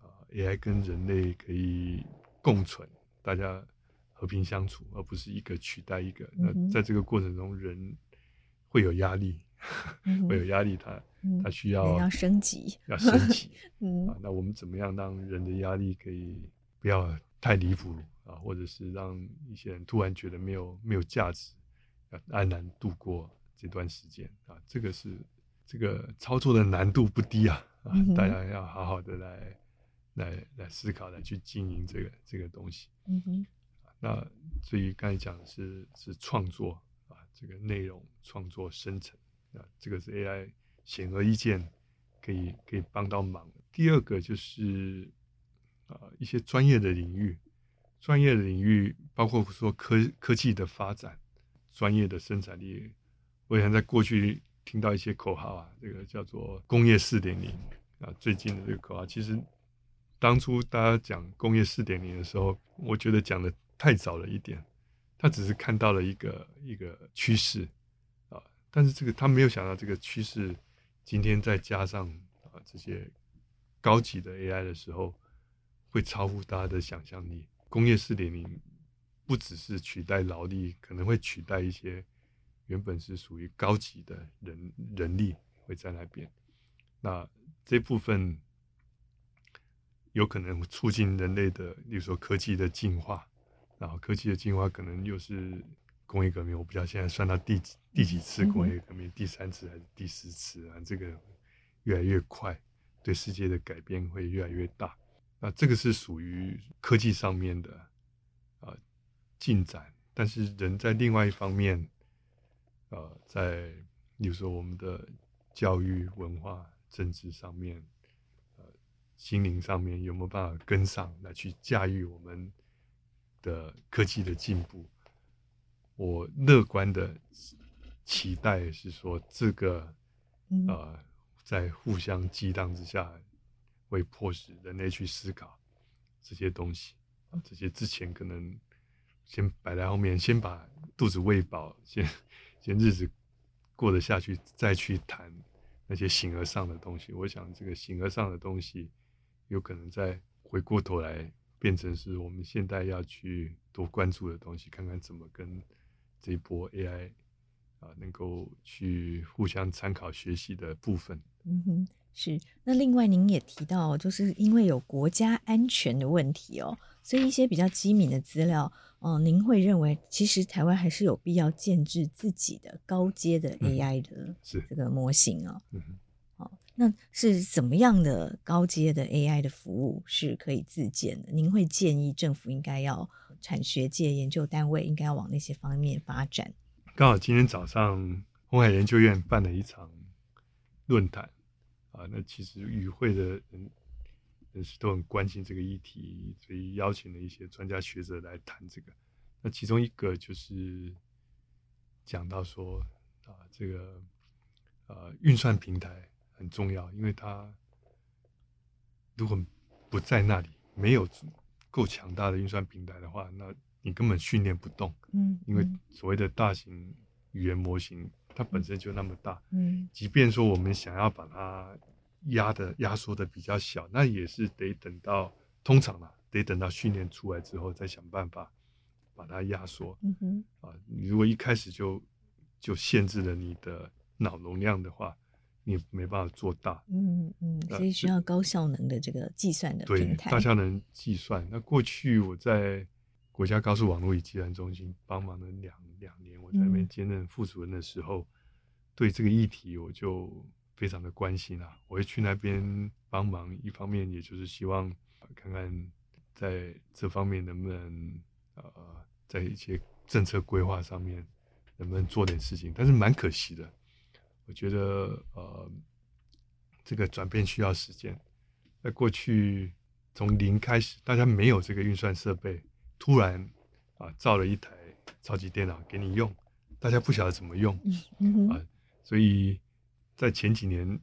啊 AI 跟人类可以共存，大家和平相处，而不是一个取代一个。嗯、那在这个过程中，人会有压力，嗯、会有压力，他他需要要升级，要升级。嗯、啊，那我们怎么样让人的压力可以不要太离谱啊？或者是让一些人突然觉得没有没有价值，要安然度过这段时间啊？这个是。这个操作的难度不低啊，啊，大家要好好的来来来思考，来去经营这个这个东西。嗯哼，那至于刚才讲的是是创作啊，这个内容创作生成啊，这个是 AI 显而易见可以可以帮到忙。第二个就是啊一些专业的领域，专业的领域包括说科科技的发展，专业的生产力，我想在过去。听到一些口号啊，这个叫做工业四点零啊，最近的这个口号，其实当初大家讲工业四点零的时候，我觉得讲的太早了一点，他只是看到了一个一个趋势啊，但是这个他没有想到这个趋势，今天再加上啊这些高级的 AI 的时候，会超乎大家的想象力。工业四点零不只是取代劳力，可能会取代一些。原本是属于高级的人人力会在那边，那这部分有可能促进人类的，比如说科技的进化，然后科技的进化可能又是工业革命，我不知道现在算到第第几次工业革命，第三次还是第四次啊？这个越来越快，对世界的改变会越来越大。那这个是属于科技上面的啊进展，但是人在另外一方面。呃，在比如说我们的教育、文化、政治上面，呃，心灵上面有没有办法跟上来去驾驭我们的科技的进步？我乐观的期待是说，这个呃，在互相激荡之下，会迫使人类去思考这些东西啊，这些之前可能先摆在后面，先把肚子喂饱，先。先日子过得下去，再去谈那些形而上的东西。我想，这个形而上的东西，有可能再回过头来变成是我们现在要去多关注的东西，看看怎么跟这一波 AI 啊，能够去互相参考学习的部分。嗯哼，是。那另外您也提到，就是因为有国家安全的问题哦，所以一些比较机敏的资料。哦，您会认为其实台湾还是有必要建制自己的高阶的 AI 的这个模型哦？嗯，好，那是怎么样的高阶的 AI 的服务是可以自建的？您会建议政府应该要产学界研究单位应该要往那些方面发展？刚好今天早上红海研究院办了一场论坛啊，那其实与会的人。人士都很关心这个议题，所以邀请了一些专家学者来谈这个。那其中一个就是讲到说啊，这个呃运算平台很重要，因为它如果不在那里，没有够强大的运算平台的话，那你根本训练不动，嗯，因为所谓的大型语言模型，它本身就那么大，嗯，即便说我们想要把它压的压缩的比较小，那也是得等到通常嘛，得等到训练出来之后再想办法把它压缩，嗯哼，啊，你如果一开始就就限制了你的脑容量的话，你没办法做大，嗯嗯，所以需要高效能的这个计算的平台，对，大效能计算。那过去我在国家高速网络与计算中心帮忙了两在那边兼任副主任的时候，嗯、对这个议题我就非常的关心啊。我会去那边帮忙，一方面也就是希望看看在这方面能不能呃，在一些政策规划上面能不能做点事情，但是蛮可惜的。我觉得呃，这个转变需要时间。在过去，从零开始，大家没有这个运算设备，突然啊造了一台超级电脑给你用，大家不晓得怎么用。啊，所以在前几年，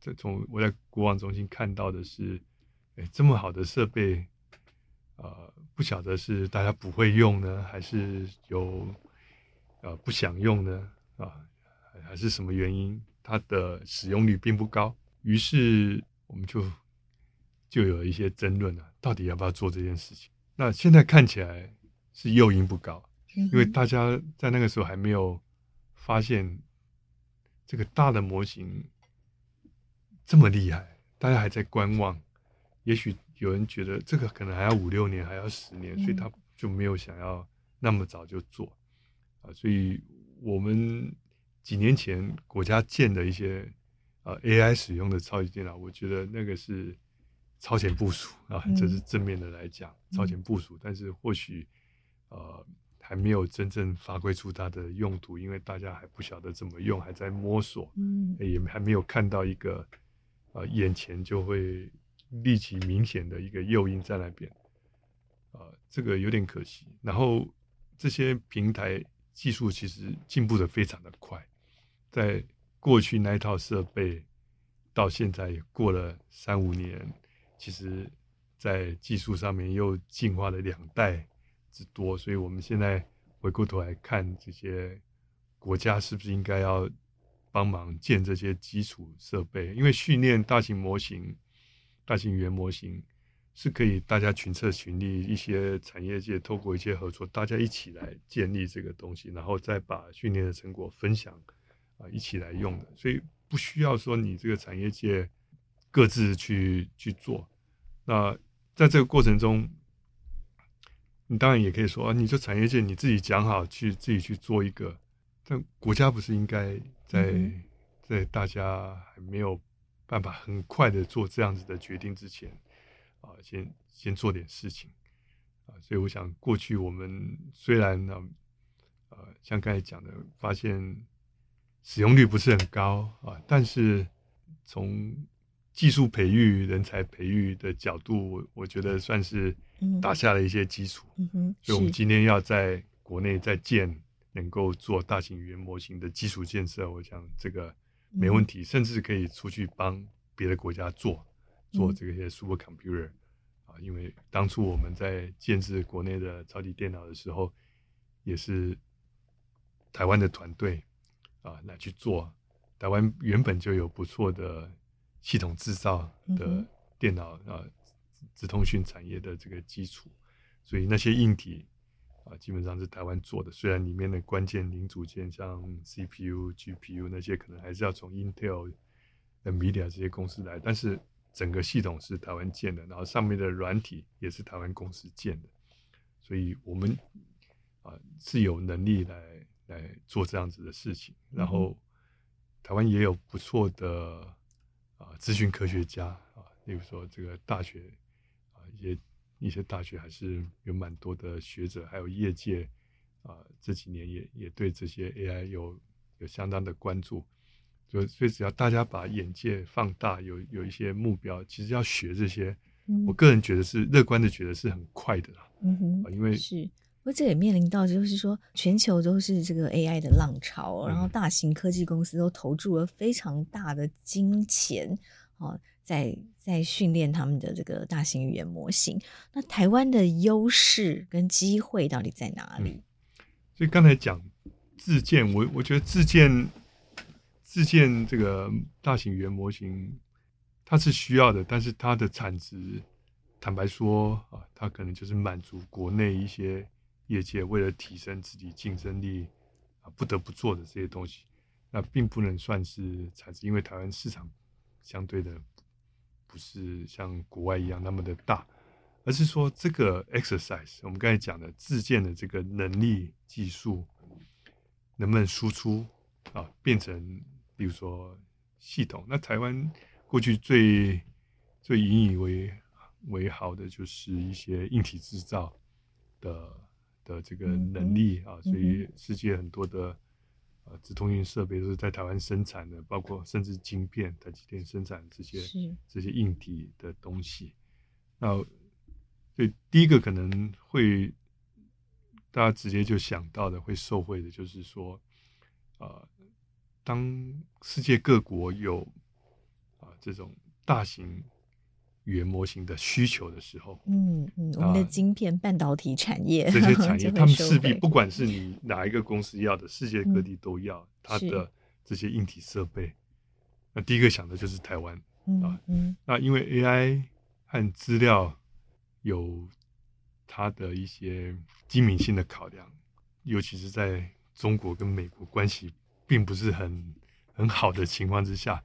这从我在国网中心看到的是，哎，这么好的设备，呃，不晓得是大家不会用呢，还是有呃不想用呢？啊？还是什么原因，它的使用率并不高，于是我们就就有一些争论了，到底要不要做这件事情？那现在看起来是诱因不高，因为大家在那个时候还没有发现这个大的模型这么厉害，大家还在观望。也许有人觉得这个可能还要五六年，还要十年，所以他就没有想要那么早就做啊。所以我们。几年前国家建的一些呃 AI 使用的超级电脑，我觉得那个是超前部署啊，这是正面的来讲，嗯、超前部署。但是或许呃还没有真正发挥出它的用途，因为大家还不晓得怎么用，还在摸索，嗯，也还没有看到一个呃眼前就会立即明显的一个诱因在那边，呃，这个有点可惜。然后这些平台技术其实进步的非常的快。在过去那一套设备，到现在也过了三五年，其实，在技术上面又进化了两代之多，所以我们现在回过头来看，这些国家是不是应该要帮忙建这些基础设备？因为训练大型模型、大型语言模型是可以大家群策群力，一些产业界透过一些合作，大家一起来建立这个东西，然后再把训练的成果分享。啊，一起来用的，所以不需要说你这个产业界各自去去做。那在这个过程中，你当然也可以说啊，你这产业界你自己讲好去自己去做一个，但国家不是应该在、嗯、在大家还没有办法很快的做这样子的决定之前啊，先先做点事情啊。所以我想，过去我们虽然呢，呃，像刚才讲的，发现。使用率不是很高啊，但是从技术培育、人才培育的角度，我我觉得算是打下了一些基础。嗯哼，所以我们今天要在国内再建能够做大型语言模型的基础建设，我想这个没问题，甚至可以出去帮别的国家做做这些 super computer 啊，因为当初我们在建制国内的超级电脑的时候，也是台湾的团队。啊，来去做，台湾原本就有不错的系统制造的电脑啊，直通讯产业的这个基础，所以那些硬体啊，基本上是台湾做的。虽然里面的关键零组件像 CPU、GPU 那些，可能还是要从 Intel、NVIDIA 这些公司来，但是整个系统是台湾建的，然后上面的软体也是台湾公司建的，所以我们啊是有能力来。来做这样子的事情，然后台湾也有不错的啊资讯科学家啊，例如说这个大学啊，一些一些大学还是有蛮多的学者，还有业界啊，这几年也也对这些 AI 有有相当的关注，所以所以只要大家把眼界放大，有有一些目标，其实要学这些，嗯、我个人觉得是乐观的，觉得是很快的啦，嗯哼，因为是。不过这也面临到，就是说全球都是这个 AI 的浪潮，然后大型科技公司都投注了非常大的金钱，啊，在在训练他们的这个大型语言模型。那台湾的优势跟机会到底在哪里？嗯、所以刚才讲自建，我我觉得自建自建这个大型语言模型，它是需要的，但是它的产值，坦白说啊，它可能就是满足国内一些业界为了提升自己竞争力啊不得不做的这些东西，那并不能算是产值，因为台湾市场相对的。不是像国外一样那么的大，而是说这个 exercise，我们刚才讲的自建的这个能力技术，能不能输出啊，变成比如说系统？那台湾过去最最引以为为豪的就是一些硬体制造的的这个能力啊，所以世界很多的。呃，直通运设备都是在台湾生产的，包括甚至晶片，台积电生产这些这些硬体的东西。那所以第一个可能会大家直接就想到的会受惠的，就是说，呃，当世界各国有啊、呃、这种大型。语言模型的需求的时候，嗯嗯，我们的晶片、半导体产业这些产业，他们势必不管是你哪一个公司要的，世界各地都要它的这些硬体设备。那第一个想的就是台湾啊，嗯，那因为 AI 和资料有它的一些机敏性的考量，尤其是在中国跟美国关系并不是很很好的情况之下。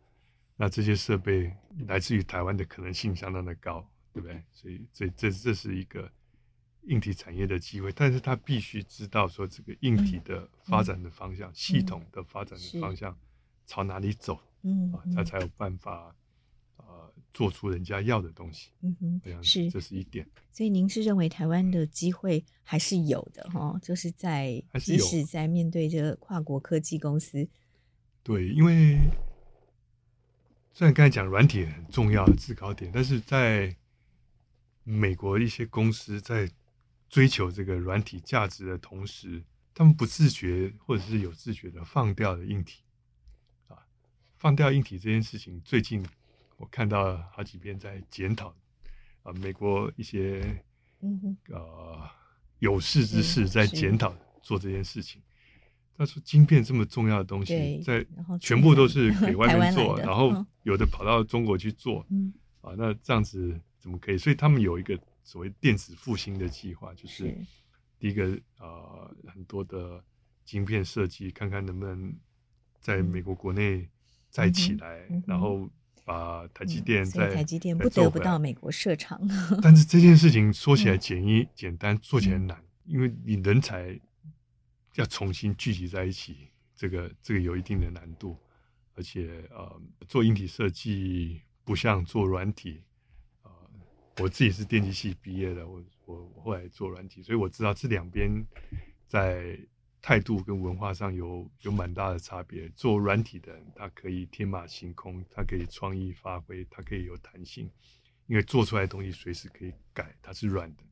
那这些设备来自于台湾的可能性相当的高，对不对？所以这这这是一个硬体产业的机会，但是他必须知道说这个硬体的发展的方向、嗯、系统的发展的方向朝哪里走，嗯，啊，他才有办法呃做出人家要的东西。嗯哼，是这是一点。所以您是认为台湾的机会还是有的哈？就是在即使在面对这个跨国科技公司，对，因为。虽然刚才讲软体很重要的制高点，但是在美国一些公司在追求这个软体价值的同时，他们不自觉或者是有自觉的放掉了硬体。啊，放掉硬体这件事情，最近我看到好几遍在检讨啊，美国一些呃有识之士在检讨做这件事情。他说：“晶片这么重要的东西，在全部都是给外面做，然后有的跑到中国去做，啊，那这样子怎么可以？所以他们有一个所谓电子复兴的计划，就是第一个啊，很多的晶片设计，看看能不能在美国国内再起来，然后把台积电在台积电不得不到美国设厂。但是这件事情说起来简易简单，做起来难，因为你人才。”要重新聚集在一起，这个这个有一定的难度，而且呃，做硬体设计不像做软体，呃，我自己是电机系毕业的，我我后来做软体，所以我知道这两边在态度跟文化上有有蛮大的差别。做软体的人，他可以天马行空，他可以创意发挥，他可以有弹性，因为做出来的东西随时可以改，它是软的。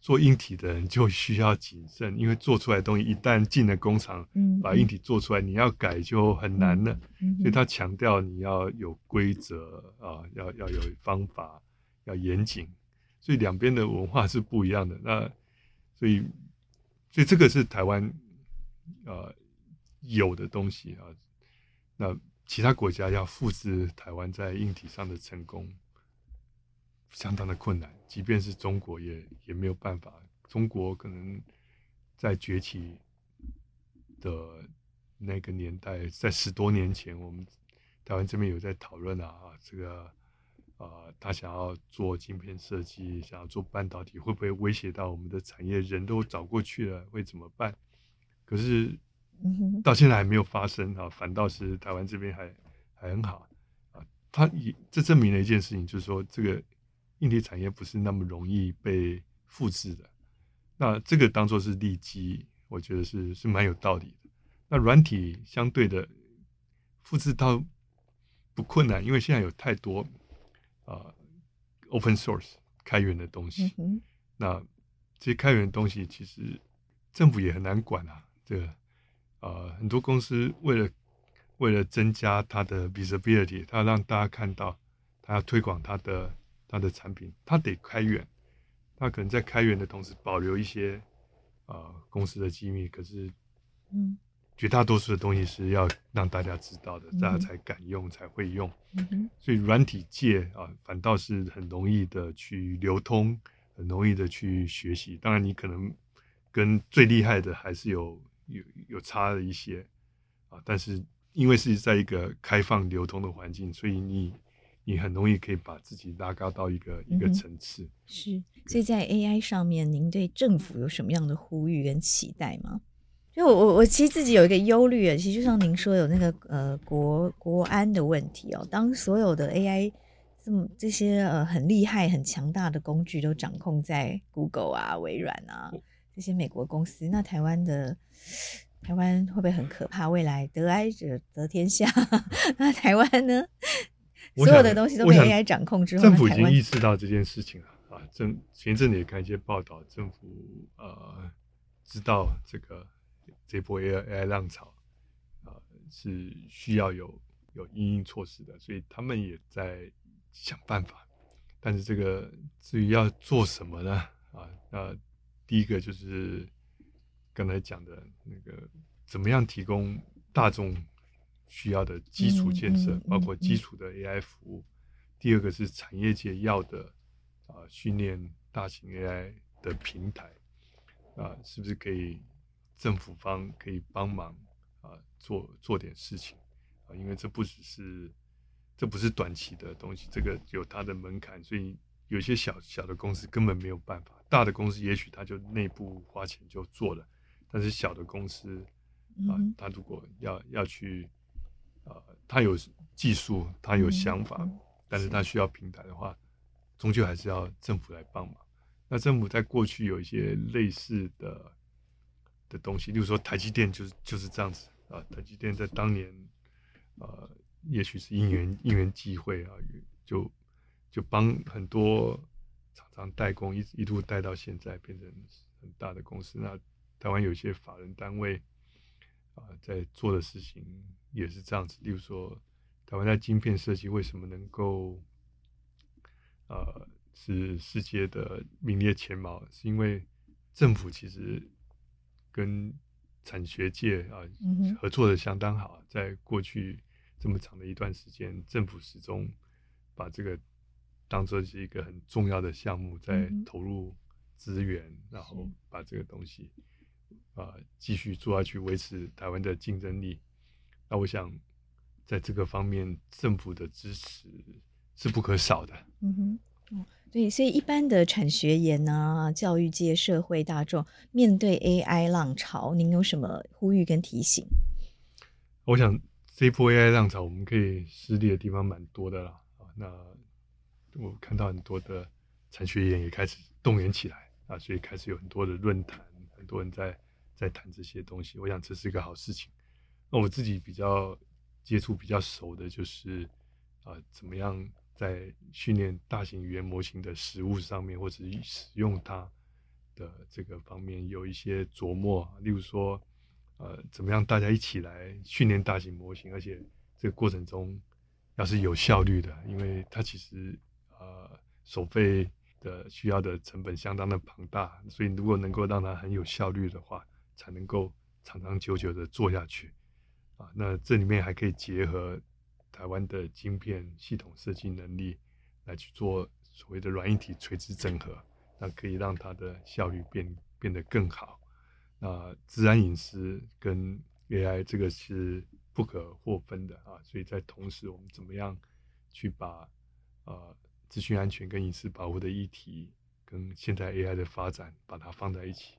做硬体的人就需要谨慎，因为做出来的东西一旦进了工厂，把硬体做出来，你要改就很难了。所以他强调你要有规则啊，要要有方法，要严谨。所以两边的文化是不一样的。那所以，所以这个是台湾呃有的东西啊。那其他国家要复制台湾在硬体上的成功，相当的困难，即便是中国也也没有办法。中国可能在崛起的那个年代，在十多年前，我们台湾这边有在讨论啊，这个啊、呃，他想要做晶片设计，想要做半导体，会不会威胁到我们的产业？人都找过去了，会怎么办？可是到现在还没有发生啊，反倒是台湾这边还还很好啊。他也这证明了一件事情，就是说这个。硬体产业不是那么容易被复制的，那这个当做是利基，我觉得是是蛮有道理的。那软体相对的复制到不困难，因为现在有太多啊、呃、open source 开源的东西。嗯、那这些开源的东西其实政府也很难管啊。这个啊、呃，很多公司为了为了增加它的 visibility，它让大家看到。它要推广它的他的产品，他得开源，他可能在开源的同时保留一些呃公司的机密，可是嗯。绝大多数的东西是要让大家知道的，嗯、大家才敢用，才会用。嗯、所以软体界啊，反倒是很容易的去流通，很容易的去学习。当然，你可能跟最厉害的还是有有有差了一些啊。但是因为是在一个开放流通的环境，所以你你很容易可以把自己拉高到一个、嗯、一个层次。是，所以在 AI 上面，您对政府有什么样的呼吁跟期待吗？就我我我其实自己有一个忧虑啊，其实就像您说有那个呃国国安的问题哦。当所有的 AI 这么这些呃很厉害很强大的工具都掌控在 Google 啊、微软啊这些美国公司，那台湾的台湾会不会很可怕？未来得癌者得天下，那台湾呢？想所有的东西都被 AI 掌控之后，政府已经意识到这件事情了啊。政前阵子也看一些报道，政府呃知道这个。这波 AI, AI 浪潮，啊、呃，是需要有有应应措施的，所以他们也在想办法。但是这个至于要做什么呢？啊，那第一个就是刚才讲的那个，怎么样提供大众需要的基础建设，包括基础的 AI 服务。第二个是产业界要的啊，训练大型 AI 的平台啊，是不是可以？政府方可以帮忙啊，做做点事情啊，因为这不只是，这不是短期的东西，这个有它的门槛，所以有些小小的公司根本没有办法，大的公司也许他就内部花钱就做了，但是小的公司啊，他如果要要去啊，他有技术，他有想法，但是他需要平台的话，终究还是要政府来帮忙。那政府在过去有一些类似的。的东西，例如说台积电就是就是这样子啊。台积电在当年，呃，也许是因缘因缘际会啊，就就帮很多厂商代工，一一路带到现在变成很大的公司。那台湾有一些法人单位啊，在做的事情也是这样子。例如说，台湾在晶片设计为什么能够呃是世界的名列前茅，是因为政府其实。跟产学界啊合作的相当好，在过去这么长的一段时间，政府始终把这个当做是一个很重要的项目，在投入资源，然后把这个东西啊继续做下去，维持台湾的竞争力。那我想，在这个方面，政府的支持是不可少的。嗯哼。对，所以一般的产学研啊，教育界、社会大众面对 AI 浪潮，您有什么呼吁跟提醒？我想这一波 AI 浪潮，我们可以失力的地方蛮多的啦。啊，那我看到很多的产学研也开始动员起来啊，所以开始有很多的论坛，很多人在在谈这些东西。我想这是一个好事情。那我自己比较接触比较熟的，就是啊，怎么样？在训练大型语言模型的实务上面，或者使用它的这个方面有一些琢磨。例如说，呃，怎么样大家一起来训练大型模型，而且这个过程中要是有效率的，因为它其实呃手费的需要的成本相当的庞大，所以如果能够让它很有效率的话，才能够长长久久的做下去啊。那这里面还可以结合。台湾的晶片系统设计能力来去做所谓的软硬体垂直整合，那可以让它的效率变变得更好。那自然隐私跟 AI 这个是不可或分的啊，所以在同时，我们怎么样去把呃资讯安全跟隐私保护的议题跟现在 AI 的发展把它放在一起，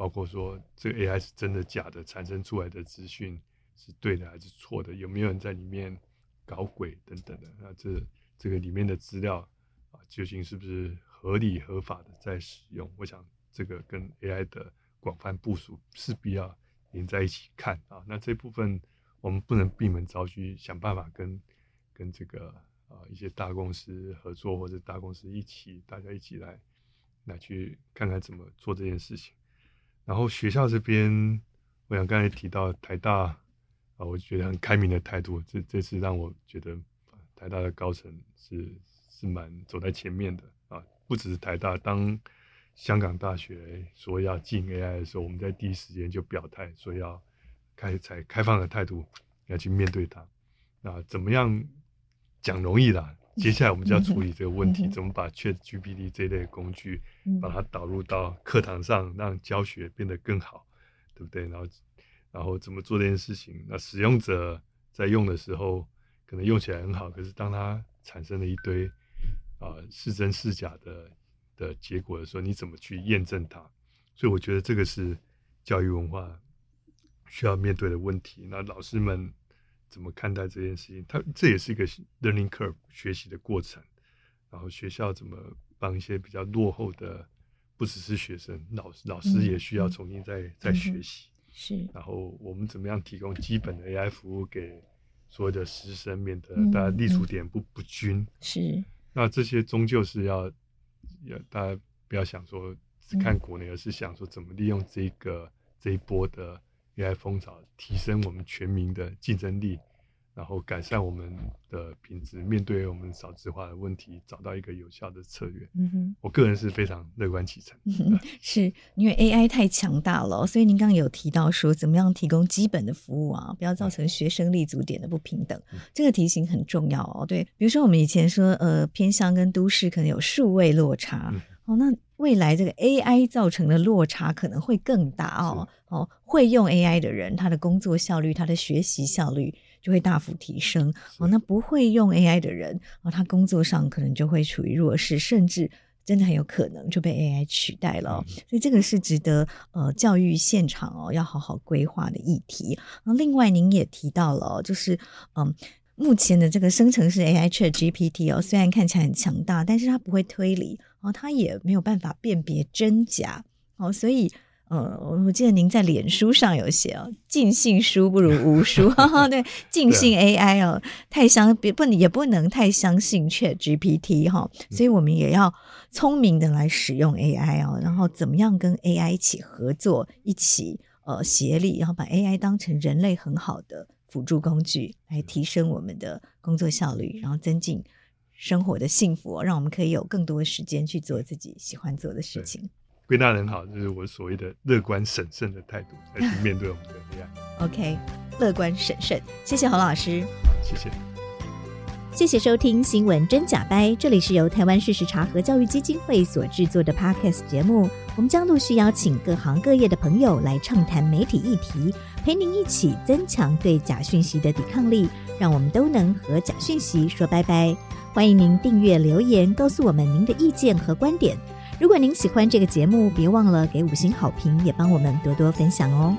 包括说这个 AI 是真的假的，产生出来的资讯是对的还是错的，有没有人在里面？搞鬼等等的，那这这个里面的资料啊，究竟是不是合理合法的在使用？我想这个跟 AI 的广泛部署势必要连在一起看啊。那这部分我们不能闭门造车，想办法跟跟这个啊一些大公司合作，或者大公司一起，大家一起来来去看看怎么做这件事情。然后学校这边，我想刚才提到台大。啊，我觉得很开明的态度，这这次让我觉得台大的高层是是蛮走在前面的啊，不只是台大，当香港大学说要禁 AI 的时候，我们在第一时间就表态说要开采开放的态度要去面对它。那怎么样讲容易啦？接下来我们就要处理这个问题，怎么把 ChatGPT 这一类工具把它导入到课堂上，让教学变得更好，对不对？然后，然后怎么做这件事情？那使用者在用的时候，可能用起来很好，可是当它产生了一堆啊、呃、是真是假的的结果的时候，你怎么去验证它？所以我觉得这个是教育文化需要面对的问题。那老师们。怎么看待这件事情？他这也是一个 learning curve 学习的过程。然后学校怎么帮一些比较落后的，不只是学生，老师老师也需要重新再、嗯、再学习。是。然后我们怎么样提供基本的 AI 服务给所有的师生，免得大家立足点不、嗯、不均。是。那这些终究是要要大家不要想说只看国内，而是想说怎么利用这个这一波的。AI 风潮提升我们全民的竞争力，然后改善我们的品质，面对我们少子化的问题，找到一个有效的策略。嗯哼，我个人是非常乐观其成。嗯、是因为 AI 太强大了，所以您刚刚有提到说，怎么样提供基本的服务啊，不要造成学生立足点的不平等，嗯、这个提醒很重要哦。对，比如说我们以前说，呃，偏乡跟都市可能有数位落差。嗯哦，那未来这个 AI 造成的落差可能会更大哦。哦，会用 AI 的人，他的工作效率、他的学习效率就会大幅提升。哦，那不会用 AI 的人，哦，他工作上可能就会处于弱势，甚至真的很有可能就被 AI 取代了。嗯。所以这个是值得呃教育现场哦要好好规划的议题。那另外您也提到了，就是嗯。目前的这个生成式 AI ChatGPT 哦，虽然看起来很强大，但是它不会推理哦，他也没有办法辨别真假哦，所以呃，我记得您在脸书上有写哦，尽信书不如无书，对，尽信 AI 哦，太相别不也不能太相信 ChatGPT 哈，所以我们也要聪明的来使用 AI 哦，然后怎么样跟 AI 一起合作，一起呃协力，然后把 AI 当成人类很好的。辅助工具来提升我们的工作效率，然后增进生活的幸福，哦，让我们可以有更多的时间去做自己喜欢做的事情。归纳很好，就是我所谓的乐观审慎的态度来去面对我们的 AI。OK，乐观审慎，谢谢侯老师，谢谢，谢谢收听新闻真假掰，这里是由台湾事实查核教育基金会所制作的 Podcast 节目，我们将陆续邀请各行各业的朋友来畅谈媒体议题。陪您一起增强对假讯息的抵抗力，让我们都能和假讯息说拜拜。欢迎您订阅留言，告诉我们您的意见和观点。如果您喜欢这个节目，别忘了给五星好评，也帮我们多多分享哦。